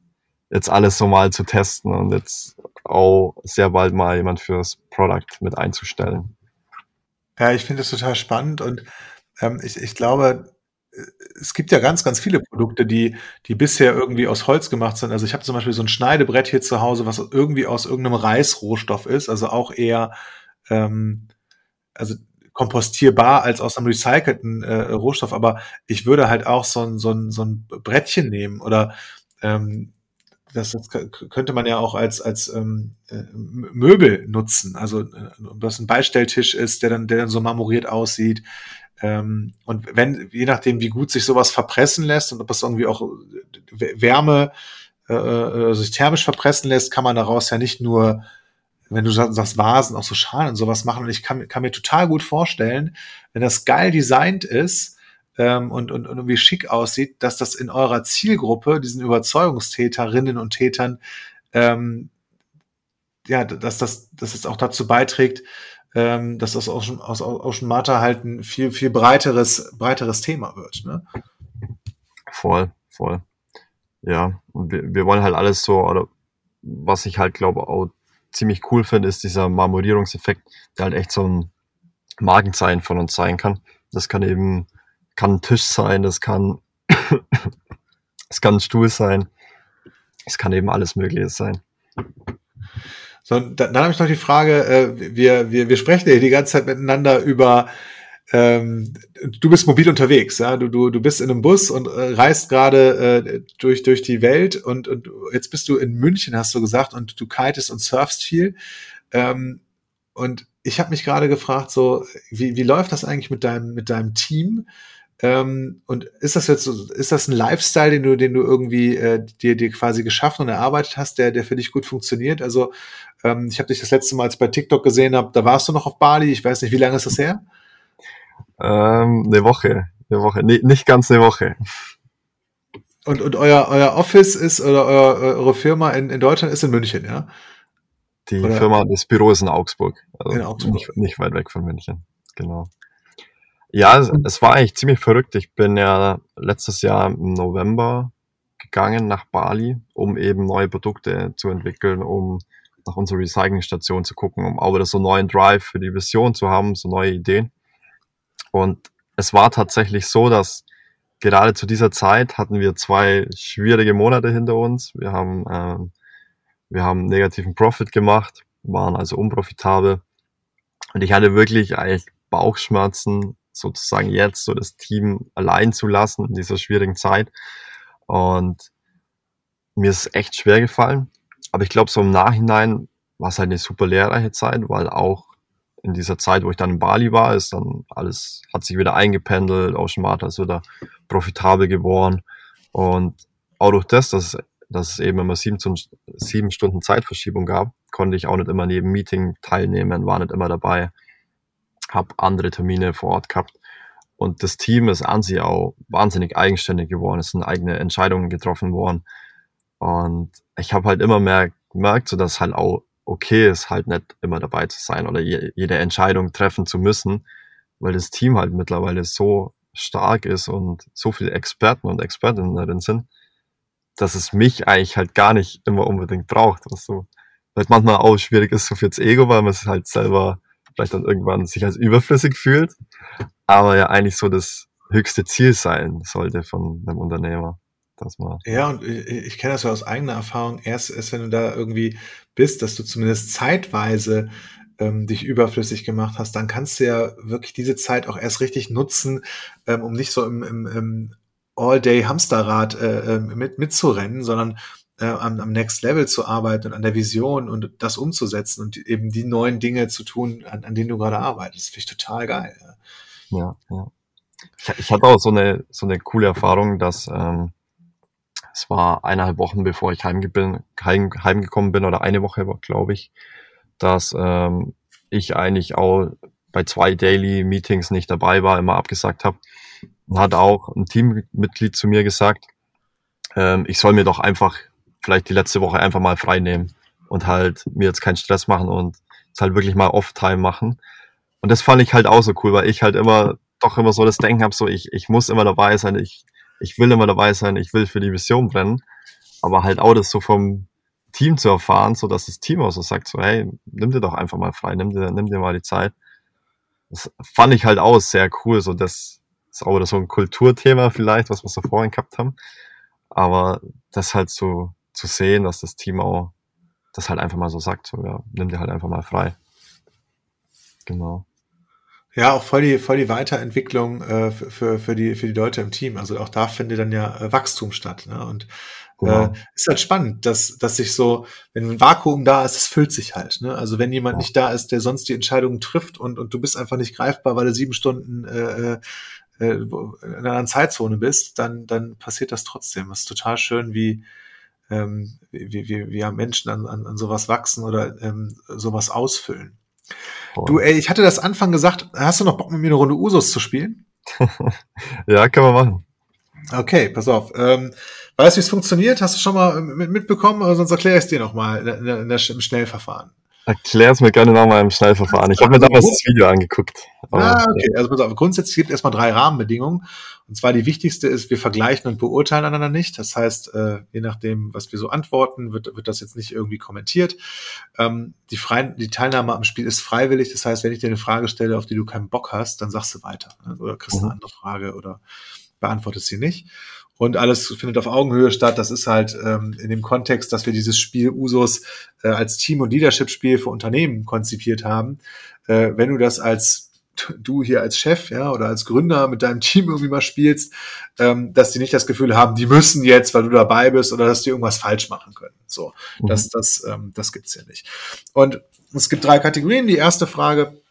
jetzt alles so mal zu testen und jetzt auch sehr bald mal jemand fürs Product mit einzustellen. Ja, ich finde es total spannend und ähm, ich, ich glaube, äh, es gibt ja ganz, ganz viele Produkte, die, die bisher irgendwie aus Holz gemacht sind. Also ich habe zum Beispiel so ein Schneidebrett hier zu Hause, was irgendwie aus irgendeinem Reisrohstoff ist, also auch eher ähm, also kompostierbar als aus einem recycelten äh, Rohstoff. Aber ich würde halt auch so ein, so ein, so ein Brettchen nehmen oder ähm, das, das könnte man ja auch als, als ähm, äh, Möbel nutzen. Also, äh, was ein Beistelltisch ist, der dann, der dann so marmoriert aussieht. Ähm, und wenn, je nachdem, wie gut sich sowas verpressen lässt und ob es irgendwie auch Wärme, äh, äh, sich thermisch verpressen lässt, kann man daraus ja nicht nur, wenn du sagst Vasen, auch so Schalen und sowas machen. Und ich kann, kann mir total gut vorstellen, wenn das geil designt ist, ähm, und, und, und irgendwie schick aussieht, dass das in eurer Zielgruppe, diesen Überzeugungstäterinnen und Tätern, ähm, ja, dass das, dass es auch dazu beiträgt, ähm, dass das Ocean, aus Ocean Mata halt ein viel, viel breiteres, breiteres Thema wird. Ne? Voll, voll. ja, wir, wir wollen halt alles so, oder was ich halt glaube auch ziemlich cool finde, ist dieser Marmorierungseffekt, der halt echt so ein Markenzeichen von uns sein kann. Das kann eben, kann ein Tisch sein, das kann, (coughs) es kann ein Stuhl sein, es kann eben alles Mögliche sein. So, dann, dann habe ich noch die Frage, äh, wir, wir, wir sprechen ja die ganze Zeit miteinander über ähm, du bist mobil unterwegs, ja, du, du, du bist in einem Bus und äh, reist gerade äh, durch, durch die Welt und, und jetzt bist du in München, hast du gesagt, und du kitest und surfst viel. Ähm, und ich habe mich gerade gefragt, so, wie, wie läuft das eigentlich mit deinem, mit deinem Team? Ähm, und ist das jetzt so, ist das ein Lifestyle, den du, den du irgendwie äh, dir, dir quasi geschaffen und erarbeitet hast, der, der für dich gut funktioniert? Also ähm, ich habe dich das letzte Mal, als ich bei TikTok gesehen habe, da warst du noch auf Bali. Ich weiß nicht, wie lange ist das her? Ähm, eine Woche, eine Woche, nee, nicht ganz eine Woche. Und, und euer, euer Office ist oder euer, eure Firma in, in Deutschland ist in München, ja? Die oder? Firma, das Büro ist in Augsburg. Also in Augsburg. Nicht, nicht weit weg von München, genau. Ja, es, es, war eigentlich ziemlich verrückt. Ich bin ja letztes Jahr im November gegangen nach Bali, um eben neue Produkte zu entwickeln, um nach unserer Recyclingstation zu gucken, um auch wieder so einen neuen Drive für die Vision zu haben, so neue Ideen. Und es war tatsächlich so, dass gerade zu dieser Zeit hatten wir zwei schwierige Monate hinter uns. Wir haben, ähm, wir haben negativen Profit gemacht, waren also unprofitabel. Und ich hatte wirklich eigentlich Bauchschmerzen, sozusagen jetzt so das Team allein zu lassen in dieser schwierigen Zeit. Und mir ist echt schwer gefallen. Aber ich glaube, so im Nachhinein war es halt eine super lehrreiche Zeit, weil auch in dieser Zeit, wo ich dann in Bali war, ist dann alles, hat sich wieder eingependelt, Ocean Martha ist wieder profitabel geworden. Und auch durch das, dass, dass es eben immer sieben, sieben Stunden Zeitverschiebung gab, konnte ich auch nicht immer neben Meeting teilnehmen, war nicht immer dabei, habe andere Termine vor Ort gehabt. Und das Team ist an sich auch wahnsinnig eigenständig geworden, es sind eigene Entscheidungen getroffen worden. Und ich habe halt immer mehr gemerkt, so dass halt auch okay ist, halt nicht immer dabei zu sein oder je, jede Entscheidung treffen zu müssen, weil das Team halt mittlerweile so stark ist und so viele Experten und Expertinnen darin sind, dass es mich eigentlich halt gar nicht immer unbedingt braucht, was so weil manchmal auch schwierig ist so fürs Ego, weil man es halt selber vielleicht dann irgendwann sich als überflüssig fühlt, aber ja eigentlich so das höchste Ziel sein sollte von einem Unternehmer dass man. Ja, und ich, ich kenne das ja aus eigener Erfahrung. Erst, erst wenn du da irgendwie bist, dass du zumindest zeitweise ähm, dich überflüssig gemacht hast, dann kannst du ja wirklich diese Zeit auch erst richtig nutzen, ähm, um nicht so im, im, im All-Day-Hamsterrad äh, ähm, mit, mitzurennen, sondern äh, am, am Next Level zu arbeiten und an der Vision und das umzusetzen und eben die neuen Dinge zu tun, an, an denen du gerade arbeitest. Finde ich total geil. Ja, ja. Ich, ich hatte auch so eine, so eine coole Erfahrung, dass ähm, es war eineinhalb Wochen, bevor ich heim, heim, heimgekommen bin, oder eine Woche, glaube ich, dass ähm, ich eigentlich auch bei zwei Daily Meetings nicht dabei war, immer abgesagt habe. Und hat auch ein Teammitglied zu mir gesagt, ähm, ich soll mir doch einfach vielleicht die letzte Woche einfach mal frei nehmen und halt mir jetzt keinen Stress machen und es halt wirklich mal Off-Time machen. Und das fand ich halt auch so cool, weil ich halt immer doch immer so das Denken habe, so ich, ich muss immer dabei sein, ich, ich will immer dabei sein, ich will für die Vision brennen, aber halt auch das so vom Team zu erfahren, so dass das Team auch so sagt, so hey, nimm dir doch einfach mal frei, nimm dir, nimm dir mal die Zeit. Das fand ich halt auch sehr cool, so das ist auch so ein Kulturthema vielleicht, was wir so vorhin gehabt haben, aber das halt so zu sehen, dass das Team auch das halt einfach mal so sagt, so ja, nimm dir halt einfach mal frei. Genau. Ja, auch voll die, voll die Weiterentwicklung äh, für, für, die, für die Leute im Team. Also auch da findet dann ja äh, Wachstum statt. Ne? Und genau. äh, ist halt spannend, dass, dass sich so, wenn ein Vakuum da ist, es füllt sich halt. Ne? Also wenn jemand ja. nicht da ist, der sonst die Entscheidungen trifft und, und du bist einfach nicht greifbar, weil du sieben Stunden äh, äh, in einer Zeitzone bist, dann, dann passiert das trotzdem. Das ist total schön, wie, ähm, wie, wie, wie ja Menschen an, an, an sowas wachsen oder ähm, sowas ausfüllen. Du, ey, ich hatte das Anfang gesagt, hast du noch Bock mit mir eine Runde Usos zu spielen? (laughs) ja, kann man machen. Okay, pass auf. Ähm, weißt du, wie es funktioniert? Hast du schon mal mit, mitbekommen? Sonst erkläre ich es dir nochmal in, in, in, im Schnellverfahren. Erklär es mir gerne nochmal im Schnellverfahren. Ich habe mir damals das Video angeguckt. Ah, okay. Also pass auf, grundsätzlich gibt es erstmal drei Rahmenbedingungen. Und zwar die wichtigste ist, wir vergleichen und beurteilen einander nicht. Das heißt, äh, je nachdem, was wir so antworten, wird, wird das jetzt nicht irgendwie kommentiert. Ähm, die, freien, die Teilnahme am Spiel ist freiwillig. Das heißt, wenn ich dir eine Frage stelle, auf die du keinen Bock hast, dann sagst du weiter. Ne? Oder kriegst mhm. eine andere Frage oder beantwortest sie nicht und alles findet auf Augenhöhe statt. Das ist halt ähm, in dem Kontext, dass wir dieses Spiel Usos äh, als Team- und Leadership-Spiel für Unternehmen konzipiert haben. Äh, wenn du das als du hier als Chef, ja, oder als Gründer mit deinem Team irgendwie mal spielst, ähm, dass die nicht das Gefühl haben, die müssen jetzt, weil du dabei bist, oder dass die irgendwas falsch machen können. So, mhm. das, das, ähm, das gibt's ja nicht. Und es gibt drei Kategorien. Die erste Frage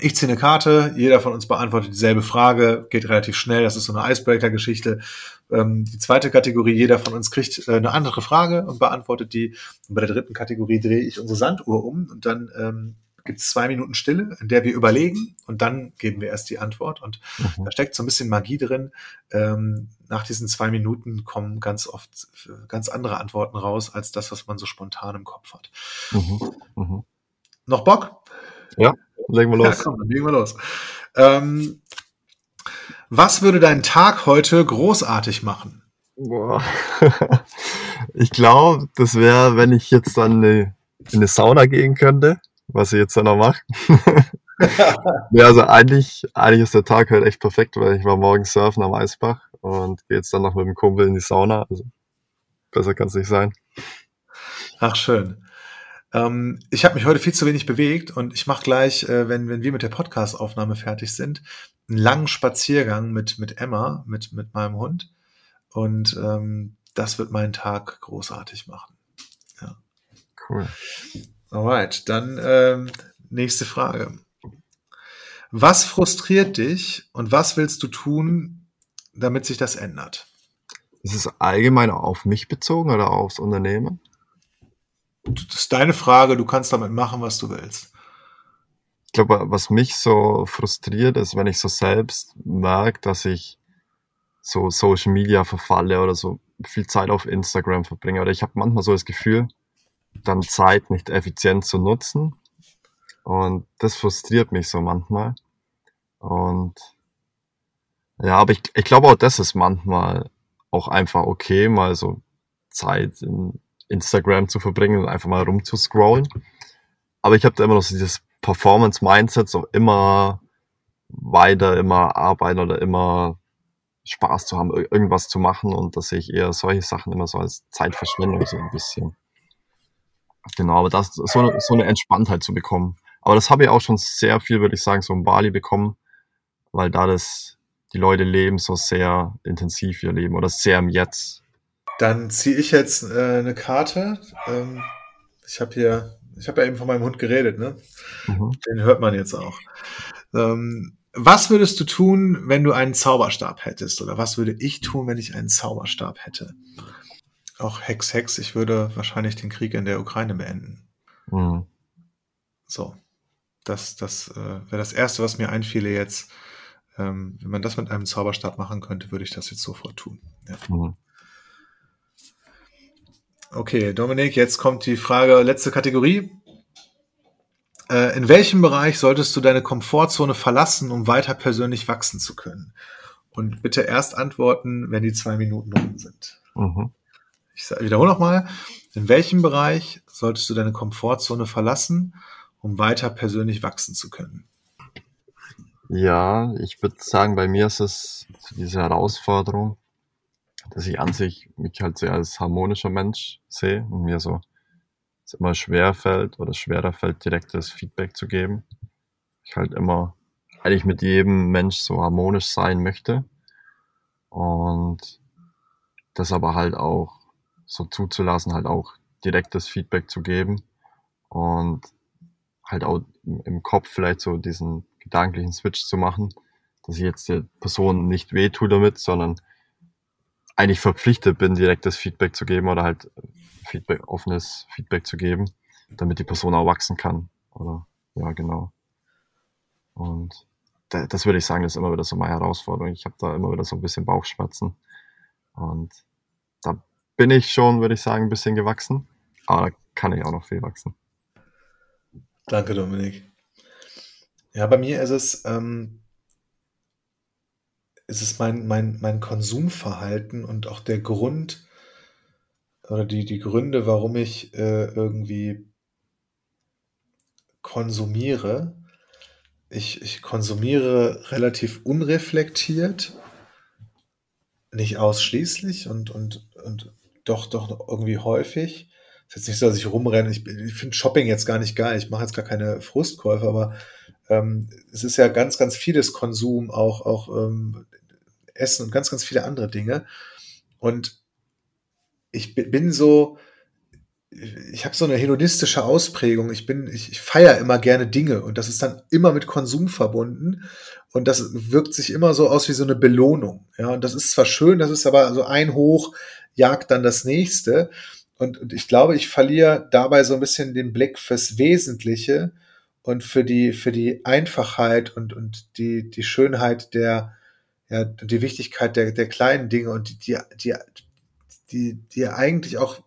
ich ziehe eine Karte, jeder von uns beantwortet dieselbe Frage, geht relativ schnell, das ist so eine Icebreaker-Geschichte. Ähm, die zweite Kategorie, jeder von uns kriegt äh, eine andere Frage und beantwortet die. Und bei der dritten Kategorie drehe ich unsere Sanduhr um und dann ähm, gibt es zwei Minuten Stille, in der wir überlegen und dann geben wir erst die Antwort. Und mhm. da steckt so ein bisschen Magie drin. Ähm, nach diesen zwei Minuten kommen ganz oft äh, ganz andere Antworten raus, als das, was man so spontan im Kopf hat. Mhm. Mhm. Noch Bock? Ja. Legen wir los. Ja, komm, dann legen wir los. Ähm, was würde deinen Tag heute großartig machen? Boah. (laughs) ich glaube, das wäre, wenn ich jetzt dann in eine Sauna gehen könnte, was ich jetzt dann noch mache. (laughs) ja, also eigentlich, eigentlich ist der Tag halt echt perfekt, weil ich war morgen surfen am Eisbach und gehe jetzt dann noch mit dem Kumpel in die Sauna. Also besser kann es nicht sein. Ach, schön. Ähm, ich habe mich heute viel zu wenig bewegt und ich mache gleich, äh, wenn, wenn wir mit der Podcast-Aufnahme fertig sind, einen langen Spaziergang mit, mit Emma, mit, mit meinem Hund. Und ähm, das wird meinen Tag großartig machen. Ja. Cool. Alright, dann ähm, nächste Frage. Was frustriert dich und was willst du tun, damit sich das ändert? Ist es allgemein auf mich bezogen oder aufs Unternehmen? Das ist deine Frage, du kannst damit machen, was du willst. Ich glaube, was mich so frustriert, ist, wenn ich so selbst merke, dass ich so Social Media verfalle oder so viel Zeit auf Instagram verbringe. Oder ich habe manchmal so das Gefühl, dann Zeit nicht effizient zu nutzen. Und das frustriert mich so manchmal. Und ja, aber ich, ich glaube auch, das ist manchmal auch einfach okay, mal so Zeit in Instagram zu verbringen und einfach mal rumzuscrollen. Aber ich habe da immer noch so dieses Performance-Mindset, so immer weiter, immer arbeiten oder immer Spaß zu haben, irgendwas zu machen und dass ich eher solche Sachen immer so als Zeitverschwendung so ein bisschen. Genau, aber das so eine, so eine Entspanntheit zu bekommen. Aber das habe ich auch schon sehr viel, würde ich sagen, so in Bali bekommen, weil da das die Leute leben so sehr intensiv ihr Leben oder sehr im Jetzt. Dann ziehe ich jetzt äh, eine Karte. Ähm, ich habe hier, ich habe ja eben von meinem Hund geredet, ne? Mhm. Den hört man jetzt auch. Ähm, was würdest du tun, wenn du einen Zauberstab hättest? Oder was würde ich tun, wenn ich einen Zauberstab hätte? Auch Hex Hex, ich würde wahrscheinlich den Krieg in der Ukraine beenden. Mhm. So. Das, das äh, wäre das Erste, was mir einfiele jetzt. Ähm, wenn man das mit einem Zauberstab machen könnte, würde ich das jetzt sofort tun. Ja. Mhm. Okay, Dominik, jetzt kommt die Frage, letzte Kategorie. Äh, in welchem Bereich solltest du deine Komfortzone verlassen, um weiter persönlich wachsen zu können? Und bitte erst antworten, wenn die zwei Minuten rum sind. Mhm. Ich wiederhole nochmal. In welchem Bereich solltest du deine Komfortzone verlassen, um weiter persönlich wachsen zu können? Ja, ich würde sagen, bei mir ist es diese Herausforderung, dass ich an sich mich halt sehr als harmonischer Mensch sehe und mir so es immer schwer fällt oder schwerer fällt, direktes Feedback zu geben. Ich halt immer eigentlich mit jedem Mensch so harmonisch sein möchte und das aber halt auch so zuzulassen, halt auch direktes Feedback zu geben und halt auch im Kopf vielleicht so diesen gedanklichen Switch zu machen, dass ich jetzt der Person nicht wehtue damit, sondern eigentlich verpflichtet bin, direktes Feedback zu geben oder halt Feedback, offenes Feedback zu geben, damit die Person auch wachsen kann. Oder ja, genau. Und das würde ich sagen, das ist immer wieder so meine Herausforderung. Ich habe da immer wieder so ein bisschen Bauchschmerzen. Und da bin ich schon, würde ich sagen, ein bisschen gewachsen. Aber da kann ich auch noch viel wachsen. Danke, Dominik. Ja, bei mir ist es, ähm, ist es mein, mein, mein Konsumverhalten und auch der Grund oder die, die Gründe, warum ich äh, irgendwie konsumiere. Ich, ich konsumiere relativ unreflektiert, nicht ausschließlich und, und, und doch, doch irgendwie häufig. Ist jetzt nicht so, dass ich rumrenne. Ich, ich finde Shopping jetzt gar nicht geil. Ich mache jetzt gar keine Frustkäufe, aber ähm, es ist ja ganz, ganz vieles Konsum, auch, auch ähm, Essen und ganz, ganz viele andere Dinge. Und ich bin so, ich habe so eine hedonistische Ausprägung. Ich bin, ich, ich feiere immer gerne Dinge und das ist dann immer mit Konsum verbunden und das wirkt sich immer so aus wie so eine Belohnung. Ja, und das ist zwar schön, das ist aber so ein Hoch jagt dann das nächste. Und, und ich glaube, ich verliere dabei so ein bisschen den Blick fürs Wesentliche und für die, für die Einfachheit und, und die, die Schönheit der, ja, die Wichtigkeit der, der kleinen Dinge und die, die, die, die eigentlich auch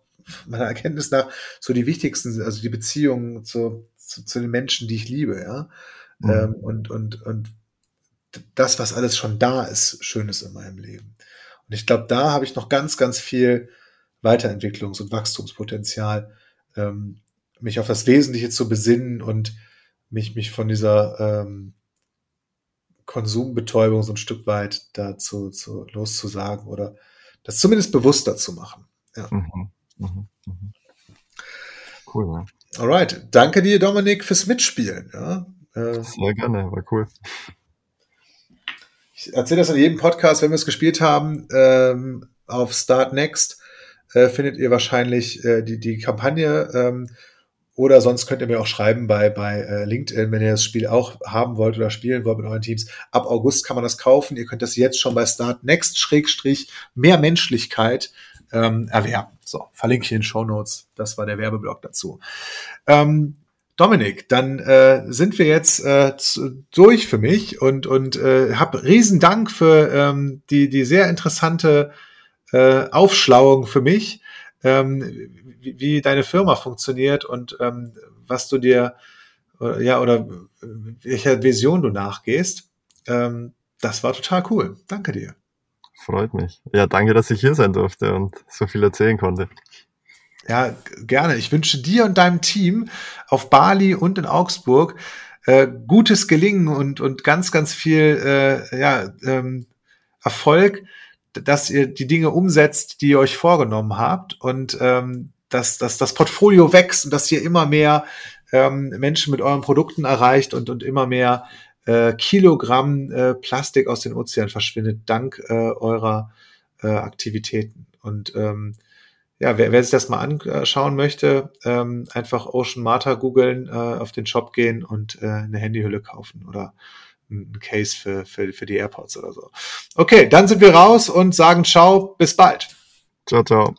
meiner Erkenntnis nach so die wichtigsten sind, also die Beziehungen zu, zu, zu den Menschen, die ich liebe, ja. Mhm. Ähm, und, und, und das, was alles schon da ist, Schönes in meinem Leben. Und ich glaube, da habe ich noch ganz, ganz viel Weiterentwicklungs- und Wachstumspotenzial, ähm, mich auf das Wesentliche zu besinnen und mich, mich von dieser ähm, Konsumbetäubung so ein Stück weit dazu zu, loszusagen oder das zumindest bewusster zu machen. Ja. Mhm. Mhm. Mhm. Cool, ja. Alright. Danke dir, Dominik, fürs Mitspielen. Ja. Äh, Sehr gerne, war cool. Ich erzähle das in jedem Podcast, wenn wir es gespielt haben. Ähm, auf Start Next äh, findet ihr wahrscheinlich äh, die, die Kampagne. Ähm, oder sonst könnt ihr mir auch schreiben bei, bei äh, LinkedIn, wenn ihr das Spiel auch haben wollt oder spielen wollt mit euren Teams. Ab August kann man das kaufen. Ihr könnt das jetzt schon bei Start Next Schrägstrich mehr Menschlichkeit ähm, erwerben. So, verlinke ich in den Show Notes. Das war der Werbeblock dazu. Ähm, Dominik, dann äh, sind wir jetzt äh, zu, durch für mich und, und äh, habe riesen Dank für ähm, die, die sehr interessante äh, Aufschlauung für mich, ähm, wie, wie deine Firma funktioniert und ähm, was du dir äh, ja oder welcher Vision du nachgehst. Ähm, das war total cool. Danke dir. Freut mich. Ja, danke, dass ich hier sein durfte und so viel erzählen konnte. Ja, gerne. Ich wünsche dir und deinem Team auf Bali und in Augsburg äh, gutes Gelingen und, und ganz, ganz viel äh, ja, ähm, Erfolg, dass ihr die Dinge umsetzt, die ihr euch vorgenommen habt und ähm, dass, dass das Portfolio wächst und dass ihr immer mehr ähm, Menschen mit euren Produkten erreicht und, und immer mehr äh, Kilogramm äh, Plastik aus den Ozeanen verschwindet, dank äh, eurer äh, Aktivitäten. Und ähm, ja, wer, wer sich das mal anschauen möchte, ähm, einfach Ocean Marta googeln, äh, auf den Shop gehen und äh, eine Handyhülle kaufen oder ein Case für, für, für die AirPods oder so. Okay, dann sind wir raus und sagen ciao, bis bald. Ciao, ciao.